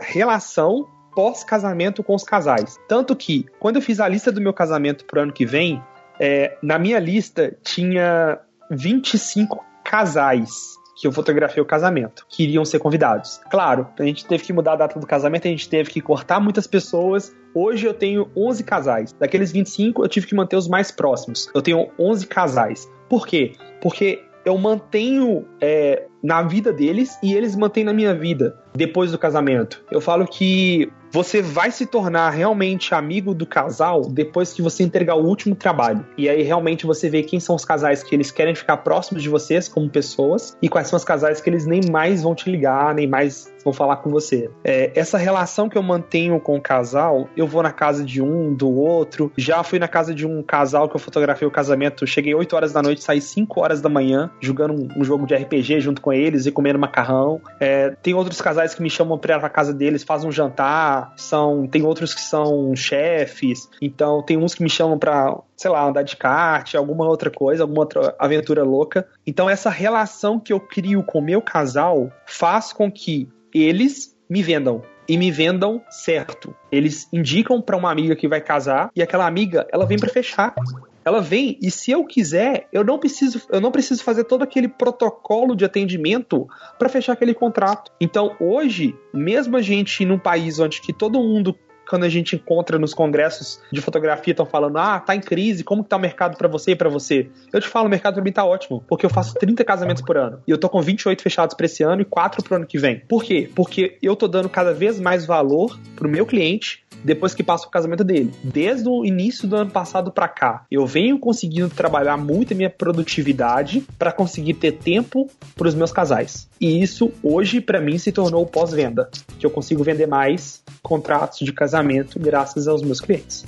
Speaker 1: relação pós-casamento com os casais. Tanto que, quando eu fiz a lista do meu casamento pro ano que vem, é, na minha lista tinha 25 casais que eu fotografei o casamento, que iriam ser convidados. Claro, a gente teve que mudar a data do casamento, a gente teve que cortar muitas pessoas. Hoje eu tenho 11 casais. Daqueles 25, eu tive que manter os mais próximos. Eu tenho 11 casais. Por quê? Porque eu mantenho é, na vida deles e eles mantêm na minha vida depois do casamento. Eu falo que você vai se tornar realmente amigo do casal depois que você entregar o último trabalho. E aí realmente você vê quem são os casais que eles querem ficar próximos de vocês como pessoas e quais são os casais que eles nem mais vão te ligar, nem mais vão falar com você. É, essa relação que eu mantenho com o casal, eu vou na casa de um, do outro. Já fui na casa de um casal que eu fotografei o casamento. Cheguei 8 horas da noite, saí 5 horas da manhã, jogando um, um jogo de RPG junto com eles e comendo macarrão. É, tem outros casais que me chamam pra pra casa deles, fazem um jantar, são tem outros que são chefes, então tem uns que me chamam para, sei lá, andar de kart, alguma outra coisa, alguma outra aventura louca. Então essa relação que eu crio com o meu casal faz com que eles me vendam e me vendam certo. Eles indicam para uma amiga que vai casar e aquela amiga, ela vem para fechar. Ela vem e se eu quiser, eu não preciso, eu não preciso fazer todo aquele protocolo de atendimento para fechar aquele contrato. Então, hoje, mesmo a gente num país onde que todo mundo quando a gente encontra nos congressos de fotografia, estão falando, ah, tá em crise, como que tá o mercado para você e para você? Eu te falo, o mercado pra mim tá ótimo, porque eu faço 30 casamentos por ano. E eu tô com 28 fechados para esse ano e 4 pro ano que vem. Por quê? Porque eu tô dando cada vez mais valor pro meu cliente depois que passa o casamento dele. Desde o início do ano passado para cá, eu venho conseguindo trabalhar muito a minha produtividade para conseguir ter tempo para os meus casais. E isso hoje para mim se tornou pós-venda, que eu consigo vender mais contratos de casamento graças aos meus clientes.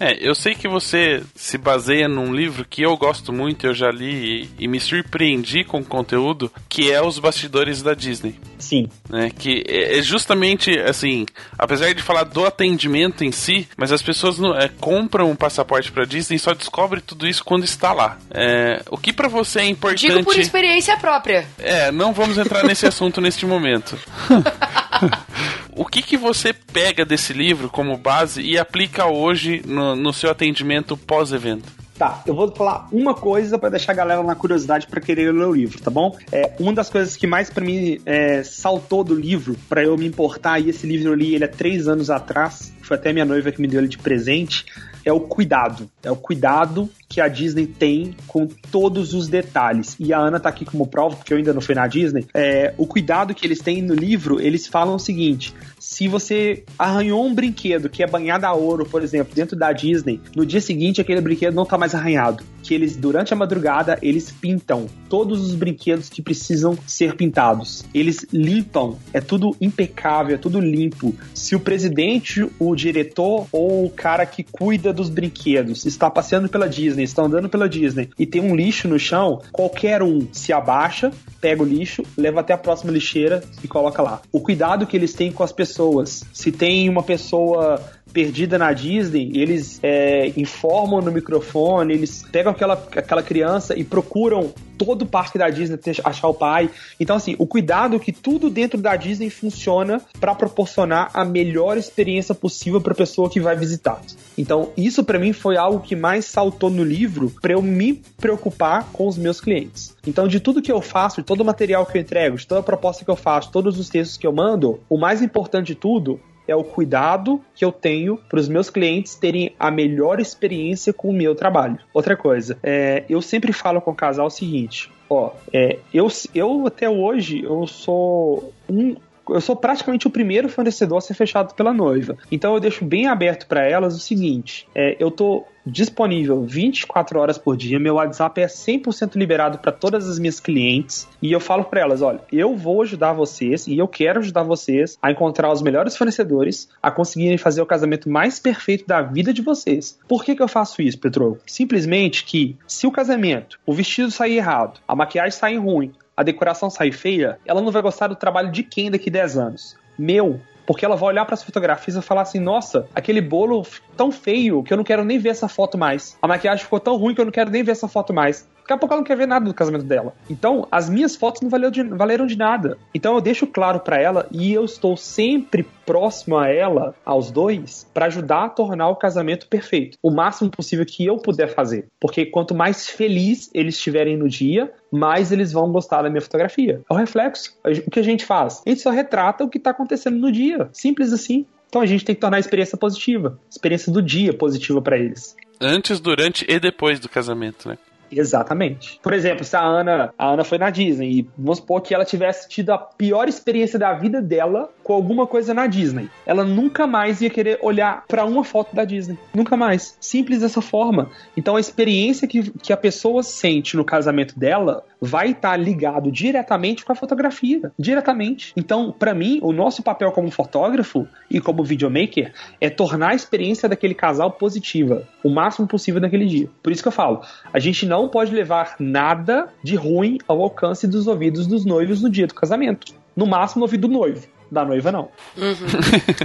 Speaker 3: É, eu sei que você se baseia num livro que eu gosto muito, eu já li e, e me surpreendi com o conteúdo, que é Os Bastidores da Disney.
Speaker 1: Sim.
Speaker 3: Né, que é, é justamente assim, apesar de falar do atendimento em si, mas as pessoas não, é, compram um passaporte para Disney e só descobrem tudo isso quando está lá. É, o que para você é importante?
Speaker 2: Digo por experiência própria.
Speaker 3: É, não vamos entrar nesse assunto neste momento. o que, que você pega desse livro como base e aplica hoje no, no seu atendimento pós-evento?
Speaker 1: Tá, eu vou falar uma coisa para deixar a galera na curiosidade para querer ler o livro, tá bom? É, uma das coisas que mais para mim é, saltou do livro, para eu me importar, e esse livro eu li ele há três anos atrás, foi até minha noiva que me deu ele de presente, é o cuidado. É o cuidado que a Disney tem com todos os detalhes. E a Ana tá aqui como prova, porque eu ainda não fui na Disney. É, o cuidado que eles têm no livro, eles falam o seguinte: se você arranhou um brinquedo que é banhado a ouro, por exemplo, dentro da Disney, no dia seguinte aquele brinquedo não tá mais arranhado. Que eles, durante a madrugada, eles pintam todos os brinquedos que precisam ser pintados. Eles limpam, é tudo impecável, é tudo limpo. Se o presidente, o diretor ou o cara que cuida dos brinquedos está passeando pela Disney, está andando pela Disney e tem um lixo no chão, qualquer um se abaixa, pega o lixo, leva até a próxima lixeira e coloca lá. O cuidado que eles têm com as pessoas. Se tem uma pessoa perdida na Disney, eles é, informam no microfone, eles pegam aquela, aquela criança e procuram todo o parque da Disney achar o pai. Então, assim, o cuidado que tudo dentro da Disney funciona para proporcionar a melhor experiência possível para a pessoa que vai visitar. Então, isso para mim foi algo que mais saltou no livro para eu me preocupar com os meus clientes. Então, de tudo que eu faço, de todo o material que eu entrego, de toda a proposta que eu faço, todos os textos que eu mando, o mais importante de tudo é o cuidado que eu tenho para os meus clientes terem a melhor experiência com o meu trabalho. Outra coisa, é, eu sempre falo com o casal o seguinte: ó, é, eu, eu até hoje eu sou um eu sou praticamente o primeiro fornecedor a ser fechado pela noiva. Então eu deixo bem aberto para elas o seguinte: é, eu tô disponível 24 horas por dia. Meu WhatsApp é 100% liberado para todas as minhas clientes e eu falo para elas, olha, eu vou ajudar vocês e eu quero ajudar vocês a encontrar os melhores fornecedores, a conseguirem fazer o casamento mais perfeito da vida de vocês. Por que que eu faço isso, Petro? Simplesmente que se o casamento, o vestido sair errado, a maquiagem sair ruim, a decoração sair feia, ela não vai gostar do trabalho de quem daqui 10 anos? Meu, porque ela vai olhar para as fotografias e falar assim: nossa, aquele bolo tão feio que eu não quero nem ver essa foto mais. A maquiagem ficou tão ruim que eu não quero nem ver essa foto mais. Daqui a pouco ela não quer ver nada do casamento dela. Então, as minhas fotos não valeram de, valeram de nada. Então, eu deixo claro para ela e eu estou sempre próximo a ela, aos dois, para ajudar a tornar o casamento perfeito. O máximo possível que eu puder fazer. Porque quanto mais feliz eles estiverem no dia, mais eles vão gostar da minha fotografia. É o reflexo. O que a gente faz? A gente só retrata o que está acontecendo no dia. Simples assim. Então a gente tem que tornar a experiência positiva, a experiência do dia positiva para eles.
Speaker 3: Antes, durante e depois do casamento, né?
Speaker 1: Exatamente. Por exemplo, se a Ana, a Ana foi na Disney e vamos supor que ela tivesse tido a pior experiência da vida dela com alguma coisa na Disney. Ela nunca mais ia querer olhar para uma foto da Disney. Nunca mais. Simples dessa forma. Então a experiência que, que a pessoa sente no casamento dela vai estar tá ligado diretamente com a fotografia. Diretamente. Então, para mim, o nosso papel como fotógrafo e como videomaker é tornar a experiência daquele casal positiva o máximo possível naquele dia. Por isso que eu falo, a gente não pode levar nada de ruim ao alcance dos ouvidos dos noivos no dia do casamento. No máximo, no ouvido do noivo da noiva, não.
Speaker 2: Uhum.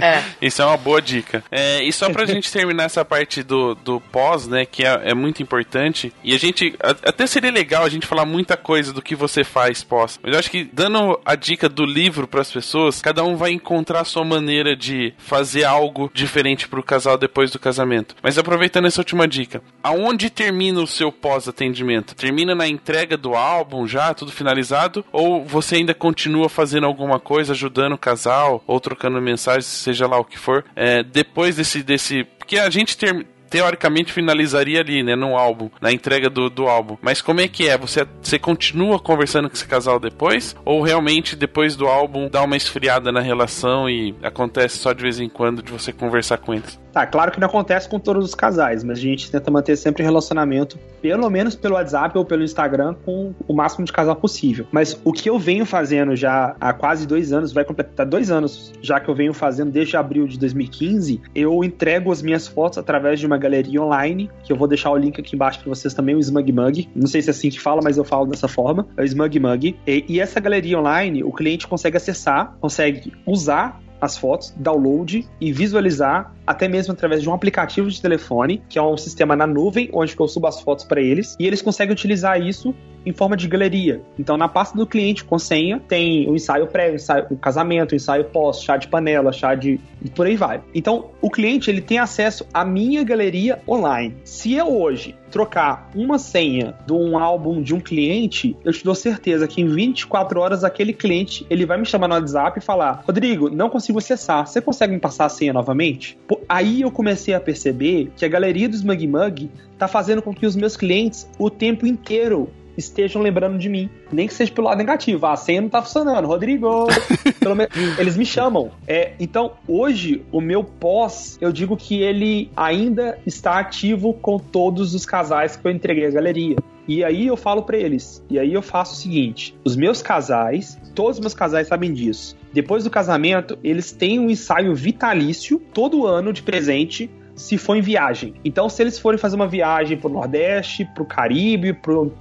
Speaker 2: É.
Speaker 3: Isso é uma boa dica. É, e só pra gente terminar essa parte do, do pós, né, que é, é muito importante, e a gente, até seria legal a gente falar muita coisa do que você faz pós, mas eu acho que dando a dica do livro para as pessoas, cada um vai encontrar a sua maneira de fazer algo diferente pro casal depois do casamento. Mas aproveitando essa última dica, aonde termina o seu pós-atendimento? Termina na entrega do álbum já, tudo finalizado? Ou você ainda continua fazendo alguma coisa, ajudando o casal casal ou trocando mensagens, seja lá o que for, é, depois desse, desse. Porque a gente ter, teoricamente finalizaria ali, né, no álbum, na entrega do, do álbum. Mas como é que é? Você, você continua conversando com esse casal depois? Ou realmente depois do álbum dá uma esfriada na relação e acontece só de vez em quando de você conversar com eles?
Speaker 1: Tá, claro que não acontece com todos os casais, mas a gente tenta manter sempre relacionamento, pelo menos pelo WhatsApp ou pelo Instagram, com o máximo de casal possível. Mas o que eu venho fazendo já há quase dois anos, vai completar dois anos já que eu venho fazendo desde abril de 2015, eu entrego as minhas fotos através de uma galeria online, que eu vou deixar o link aqui embaixo para vocês também, o Smug Mug. Não sei se é assim que fala, mas eu falo dessa forma. É o Smug Mug. E, e essa galeria online, o cliente consegue acessar, consegue usar as fotos, download e visualizar até mesmo através de um aplicativo de telefone, que é um sistema na nuvem, onde eu subo as fotos para eles, e eles conseguem utilizar isso em forma de galeria. Então, na pasta do cliente com senha, tem o ensaio pré, o, ensaio, o casamento, o ensaio pós, chá de panela, chá de. e por aí vai. Então, o cliente ele tem acesso à minha galeria online. Se eu hoje trocar uma senha de um álbum de um cliente, eu te dou certeza que em 24 horas aquele cliente ele vai me chamar no WhatsApp e falar: Rodrigo, não consigo acessar, você consegue me passar a senha novamente? Aí eu comecei a perceber que a galeria do Smug Mug tá fazendo com que os meus clientes o tempo inteiro estejam lembrando de mim. Nem que seja pelo lado negativo. Ah, a senha não tá funcionando. Rodrigo! menos, eles me chamam. É, então, hoje, o meu pós, eu digo que ele ainda está ativo com todos os casais que eu entreguei à galeria. E aí eu falo para eles. E aí eu faço o seguinte: os meus casais, todos os meus casais sabem disso. Depois do casamento, eles têm um ensaio vitalício todo ano de presente se for em viagem. Então, se eles forem fazer uma viagem pro Nordeste, pro Caribe,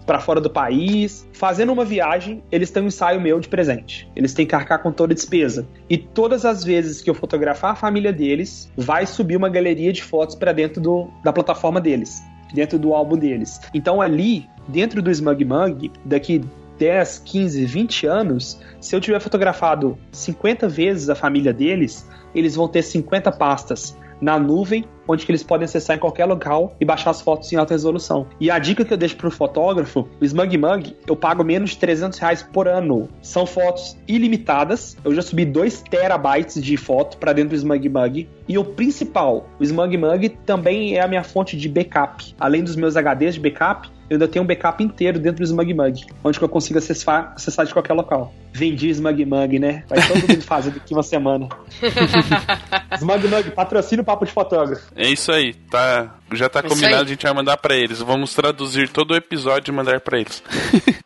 Speaker 1: para fora do país, fazendo uma viagem, eles têm um ensaio meu de presente. Eles têm que arcar com toda a despesa. E todas as vezes que eu fotografar a família deles, vai subir uma galeria de fotos para dentro do, da plataforma deles, dentro do álbum deles. Então, ali, dentro do Smug Mug, daqui 10, 15, 20 anos, se eu tiver fotografado 50 vezes a família deles, eles vão ter 50 pastas na nuvem, onde que eles podem acessar em qualquer local e baixar as fotos em alta resolução. E a dica que eu deixo pro fotógrafo, o Smug Mug, eu pago menos de 300 reais por ano. São fotos ilimitadas. Eu já subi 2 terabytes de foto para dentro do Smug Mug. E o principal, o Smug Mug também é a minha fonte de backup. Além dos meus HDs de backup, eu ainda tenho um backup inteiro dentro do Smug Mug, onde eu consigo acessar, acessar de qualquer local. Vendi Smug Mug, né? Vai todo mundo fazer daqui uma semana. Smug Mug, patrocina o Papo de Fotógrafo.
Speaker 3: É isso aí, tá? Já tá é combinado, a gente vai mandar para eles. Vamos traduzir todo o episódio e mandar para eles.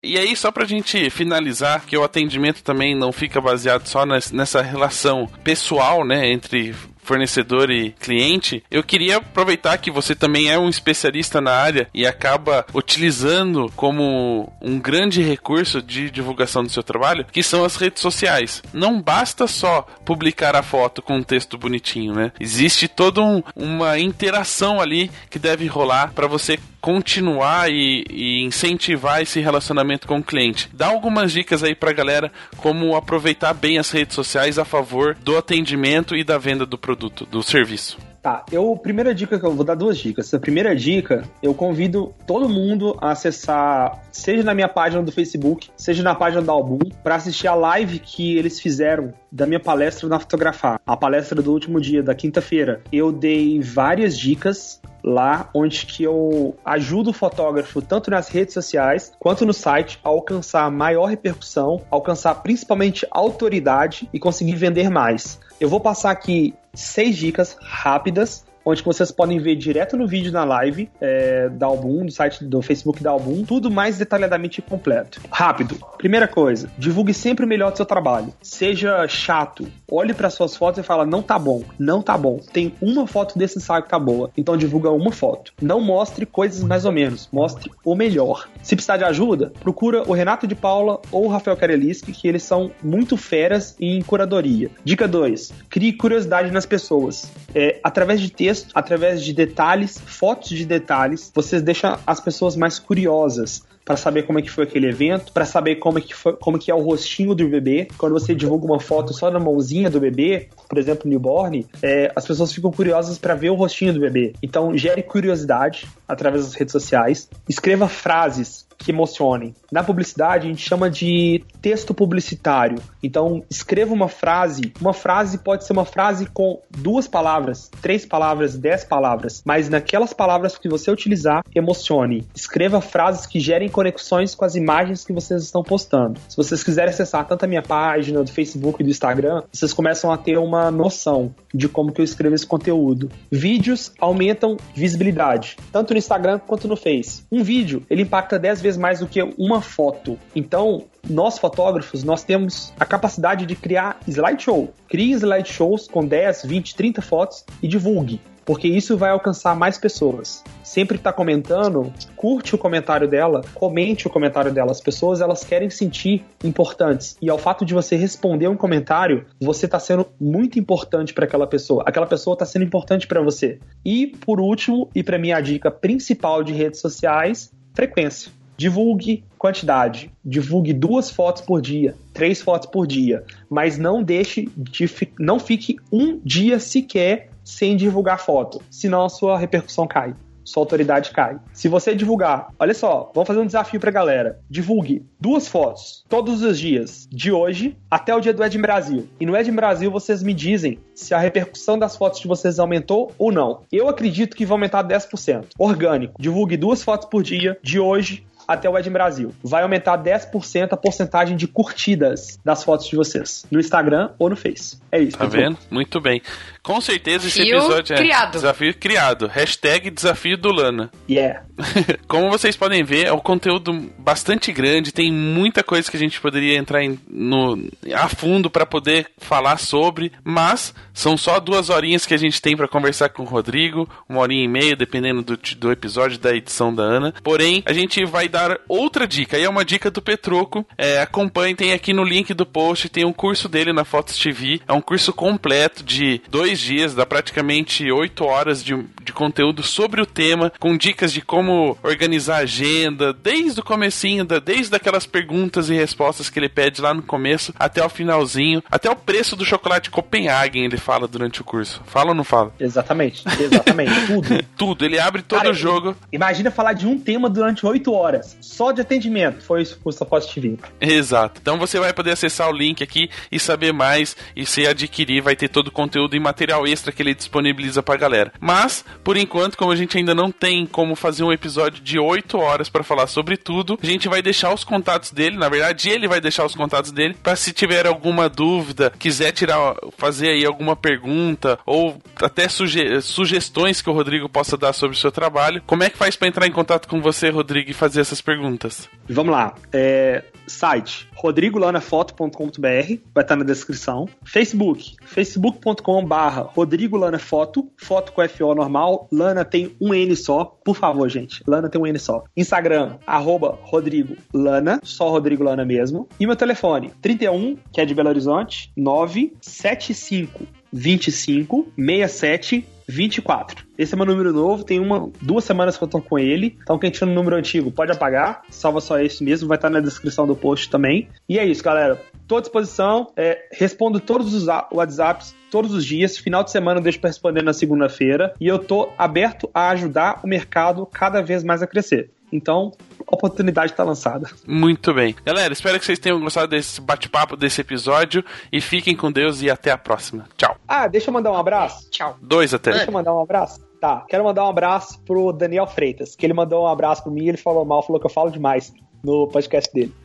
Speaker 3: E aí, só pra gente finalizar, que o atendimento também não fica baseado só nessa relação pessoal, né, entre fornecedor e cliente, eu queria aproveitar que você também é um especialista na área e acaba utilizando como um grande recurso de divulgação do seu trabalho, que são as redes sociais. Não basta só publicar a foto com um texto bonitinho, né? Existe toda um, uma interação ali que deve rolar para você continuar e, e, incentivar esse relacionamento com o cliente. Dá algumas dicas aí pra galera como aproveitar bem as redes sociais a favor do atendimento e da venda do produto, do serviço.
Speaker 1: Tá, eu, primeira dica que eu vou dar duas dicas. A primeira dica, eu convido todo mundo a acessar, seja na minha página do Facebook, seja na página do Album, para assistir a live que eles fizeram da minha palestra na Fotografar, a palestra do último dia, da quinta-feira. Eu dei várias dicas lá onde que eu ajudo o fotógrafo tanto nas redes sociais quanto no site a alcançar maior repercussão, alcançar principalmente autoridade e conseguir vender mais. Eu vou passar aqui seis dicas rápidas onde vocês podem ver direto no vídeo na live é, da Album, do site do Facebook da Album, tudo mais detalhadamente completo. Rápido. Primeira coisa, divulgue sempre o melhor do seu trabalho. Seja chato. Olhe para suas fotos e fala: não tá bom, não tá bom. Tem uma foto desse ensaio que tá boa. Então divulga uma foto. Não mostre coisas mais ou menos. Mostre o melhor. Se precisar de ajuda, procura o Renato de Paula ou o Rafael Kareliski, que eles são muito feras em curadoria. Dica 2. Crie curiosidade nas pessoas. É, através de texto texto, através de detalhes, fotos de detalhes, vocês deixam as pessoas mais curiosas para saber como é que foi aquele evento, para saber como é que foi, como que é o rostinho do bebê. Quando você divulga uma foto só da mãozinha do bebê, por exemplo, newborn, é, as pessoas ficam curiosas para ver o rostinho do bebê. Então, gere curiosidade através das redes sociais. Escreva frases que emocionem. Na publicidade, a gente chama de texto publicitário. Então, escreva uma frase. Uma frase pode ser uma frase com duas palavras, três palavras, dez palavras, mas naquelas palavras que você utilizar, emocione. Escreva frases que gerem conexões com as imagens que vocês estão postando. Se vocês quiserem acessar tanto a minha página do Facebook e do Instagram, vocês começam a ter uma noção de como que eu escrevo esse conteúdo. Vídeos aumentam visibilidade, tanto no Instagram quanto no Face. Um vídeo, ele impacta 10 vezes mais do que uma foto. Então, nós fotógrafos, nós temos a capacidade de criar slideshow. Crie slideshows com 10, 20, 30 fotos e divulgue porque isso vai alcançar mais pessoas. Sempre que tá comentando, curte o comentário dela, comente o comentário dela. As pessoas elas querem sentir importantes e ao fato de você responder um comentário, você tá sendo muito importante para aquela pessoa. Aquela pessoa tá sendo importante para você. E por último, e para mim a dica principal de redes sociais, frequência divulgue quantidade, divulgue duas fotos por dia, três fotos por dia, mas não deixe de não fique um dia sequer sem divulgar foto, senão a sua repercussão cai. Sua autoridade cai. Se você divulgar, olha só, vamos fazer um desafio pra galera. Divulgue duas fotos todos os dias, de hoje até o dia do Ed em Brasil. E no Ed em Brasil vocês me dizem se a repercussão das fotos de vocês aumentou ou não. Eu acredito que vai aumentar 10%. Orgânico. Divulgue duas fotos por dia, de hoje até o Ed Brasil. Vai aumentar 10% a porcentagem de curtidas das fotos de vocês no Instagram ou no Face. É isso.
Speaker 3: Tá vendo? Muito bem. Com certeza esse
Speaker 2: Desafio
Speaker 3: episódio é
Speaker 2: criado.
Speaker 3: desafio criado. Hashtag desafio do Lana.
Speaker 1: Yeah.
Speaker 3: Como vocês podem ver, é um conteúdo bastante grande, tem muita coisa que a gente poderia entrar em- no, a fundo para poder falar sobre, mas são só duas horinhas que a gente tem para conversar com o Rodrigo, uma horinha e meia, dependendo do, do episódio da edição da Ana. Porém, a gente vai dar outra dica, e é uma dica do Petroco. É, acompanhe, tem aqui no link do post, tem um curso dele na Fotos TV, é um curso completo de dois dias, dá praticamente oito horas de, de conteúdo sobre o tema, com dicas de como organizar a agenda, desde o comecinho, da, desde aquelas perguntas e respostas que ele pede lá no começo, até o finalzinho, até o preço do chocolate Copenhagen ele fala durante o curso. Fala ou não fala?
Speaker 1: Exatamente. Exatamente. Tudo.
Speaker 3: Tudo, ele abre todo
Speaker 1: Cara,
Speaker 3: o jogo.
Speaker 1: Imagina falar de um tema durante oito horas, só de atendimento. Foi isso que custa Foto TV.
Speaker 3: Exato. Então você vai poder acessar o link aqui e saber mais. E se adquirir, vai ter todo o conteúdo e material extra que ele disponibiliza pra galera. Mas, por enquanto, como a gente ainda não tem como fazer um episódio de 8 horas pra falar sobre tudo, a gente vai deixar os contatos dele. Na verdade, ele vai deixar os contatos dele pra se tiver alguma dúvida, quiser tirar, fazer aí alguma pergunta ou até suge- sugestões que o Rodrigo possa dar sobre o seu trabalho. Como é que faz pra entrar em contato com você, Rodrigo, e fazer essas perguntas?
Speaker 1: Vamos lá. É, site rodrigolanafoto.com.br vai estar na descrição. Facebook, facebook.com barra rodrigolanafoto, foto com FO normal. Lana tem um N só, por favor, gente. Lana tem um N só. Instagram, arroba Rodrigo Lana, só Rodrigo Lana mesmo. E meu telefone, 31, que é de Belo Horizonte, 975 25 67 24. Esse é meu número novo, tem uma, duas semanas que eu tô com ele. Então quem tinha no número antigo pode apagar, salva só esse mesmo, vai estar na descrição do post também. E é isso, galera. Tô à disposição, é, respondo todos os WhatsApps todos os dias. Final de semana eu deixo pra responder na segunda-feira. E eu tô aberto a ajudar o mercado cada vez mais a crescer. Então, a oportunidade tá lançada.
Speaker 3: Muito bem. Galera, espero que vocês tenham gostado desse bate-papo, desse episódio. E fiquem com Deus e até a próxima. Tchau.
Speaker 1: Ah, deixa eu mandar um abraço.
Speaker 2: Tchau.
Speaker 3: Dois até.
Speaker 1: Deixa eu mandar um abraço. Tá, quero mandar um abraço pro Daniel Freitas, que ele mandou um abraço pro mim e ele falou mal, falou que eu falo demais no podcast dele.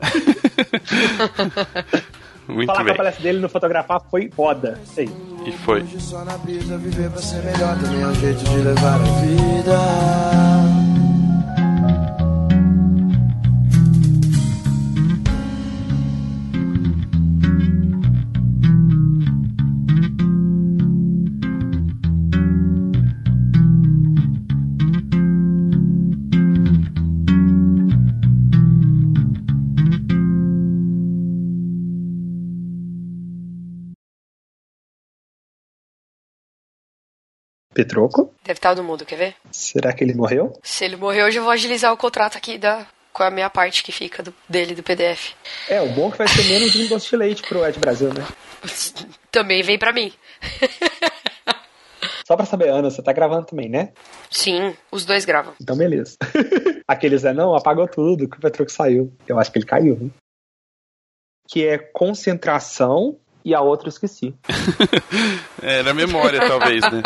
Speaker 3: Muito
Speaker 1: Falar com a
Speaker 3: bem.
Speaker 1: palestra dele no fotografar foi foda. Isso aí.
Speaker 3: E foi.
Speaker 6: Hoje só na brisa, viver pra ser melhor também é um jeito de levar a vida.
Speaker 1: Petroco?
Speaker 2: Deve estar no mundo, quer ver?
Speaker 1: Será que ele morreu?
Speaker 2: Se ele morrer, hoje eu vou agilizar o contrato aqui da, com a minha parte que fica do- dele do PDF.
Speaker 1: É, o bom é que vai ser menos um doce de leite pro Ed Brasil, né?
Speaker 2: Também vem pra mim.
Speaker 1: Só pra saber, Ana, você tá gravando também, né?
Speaker 2: Sim, os dois gravam.
Speaker 1: Então, beleza. Aqueles é, não, apagou tudo, que o Petroco saiu. Eu acho que ele caiu, hein? Que é concentração e a outra eu esqueci.
Speaker 3: É, na memória, talvez, né?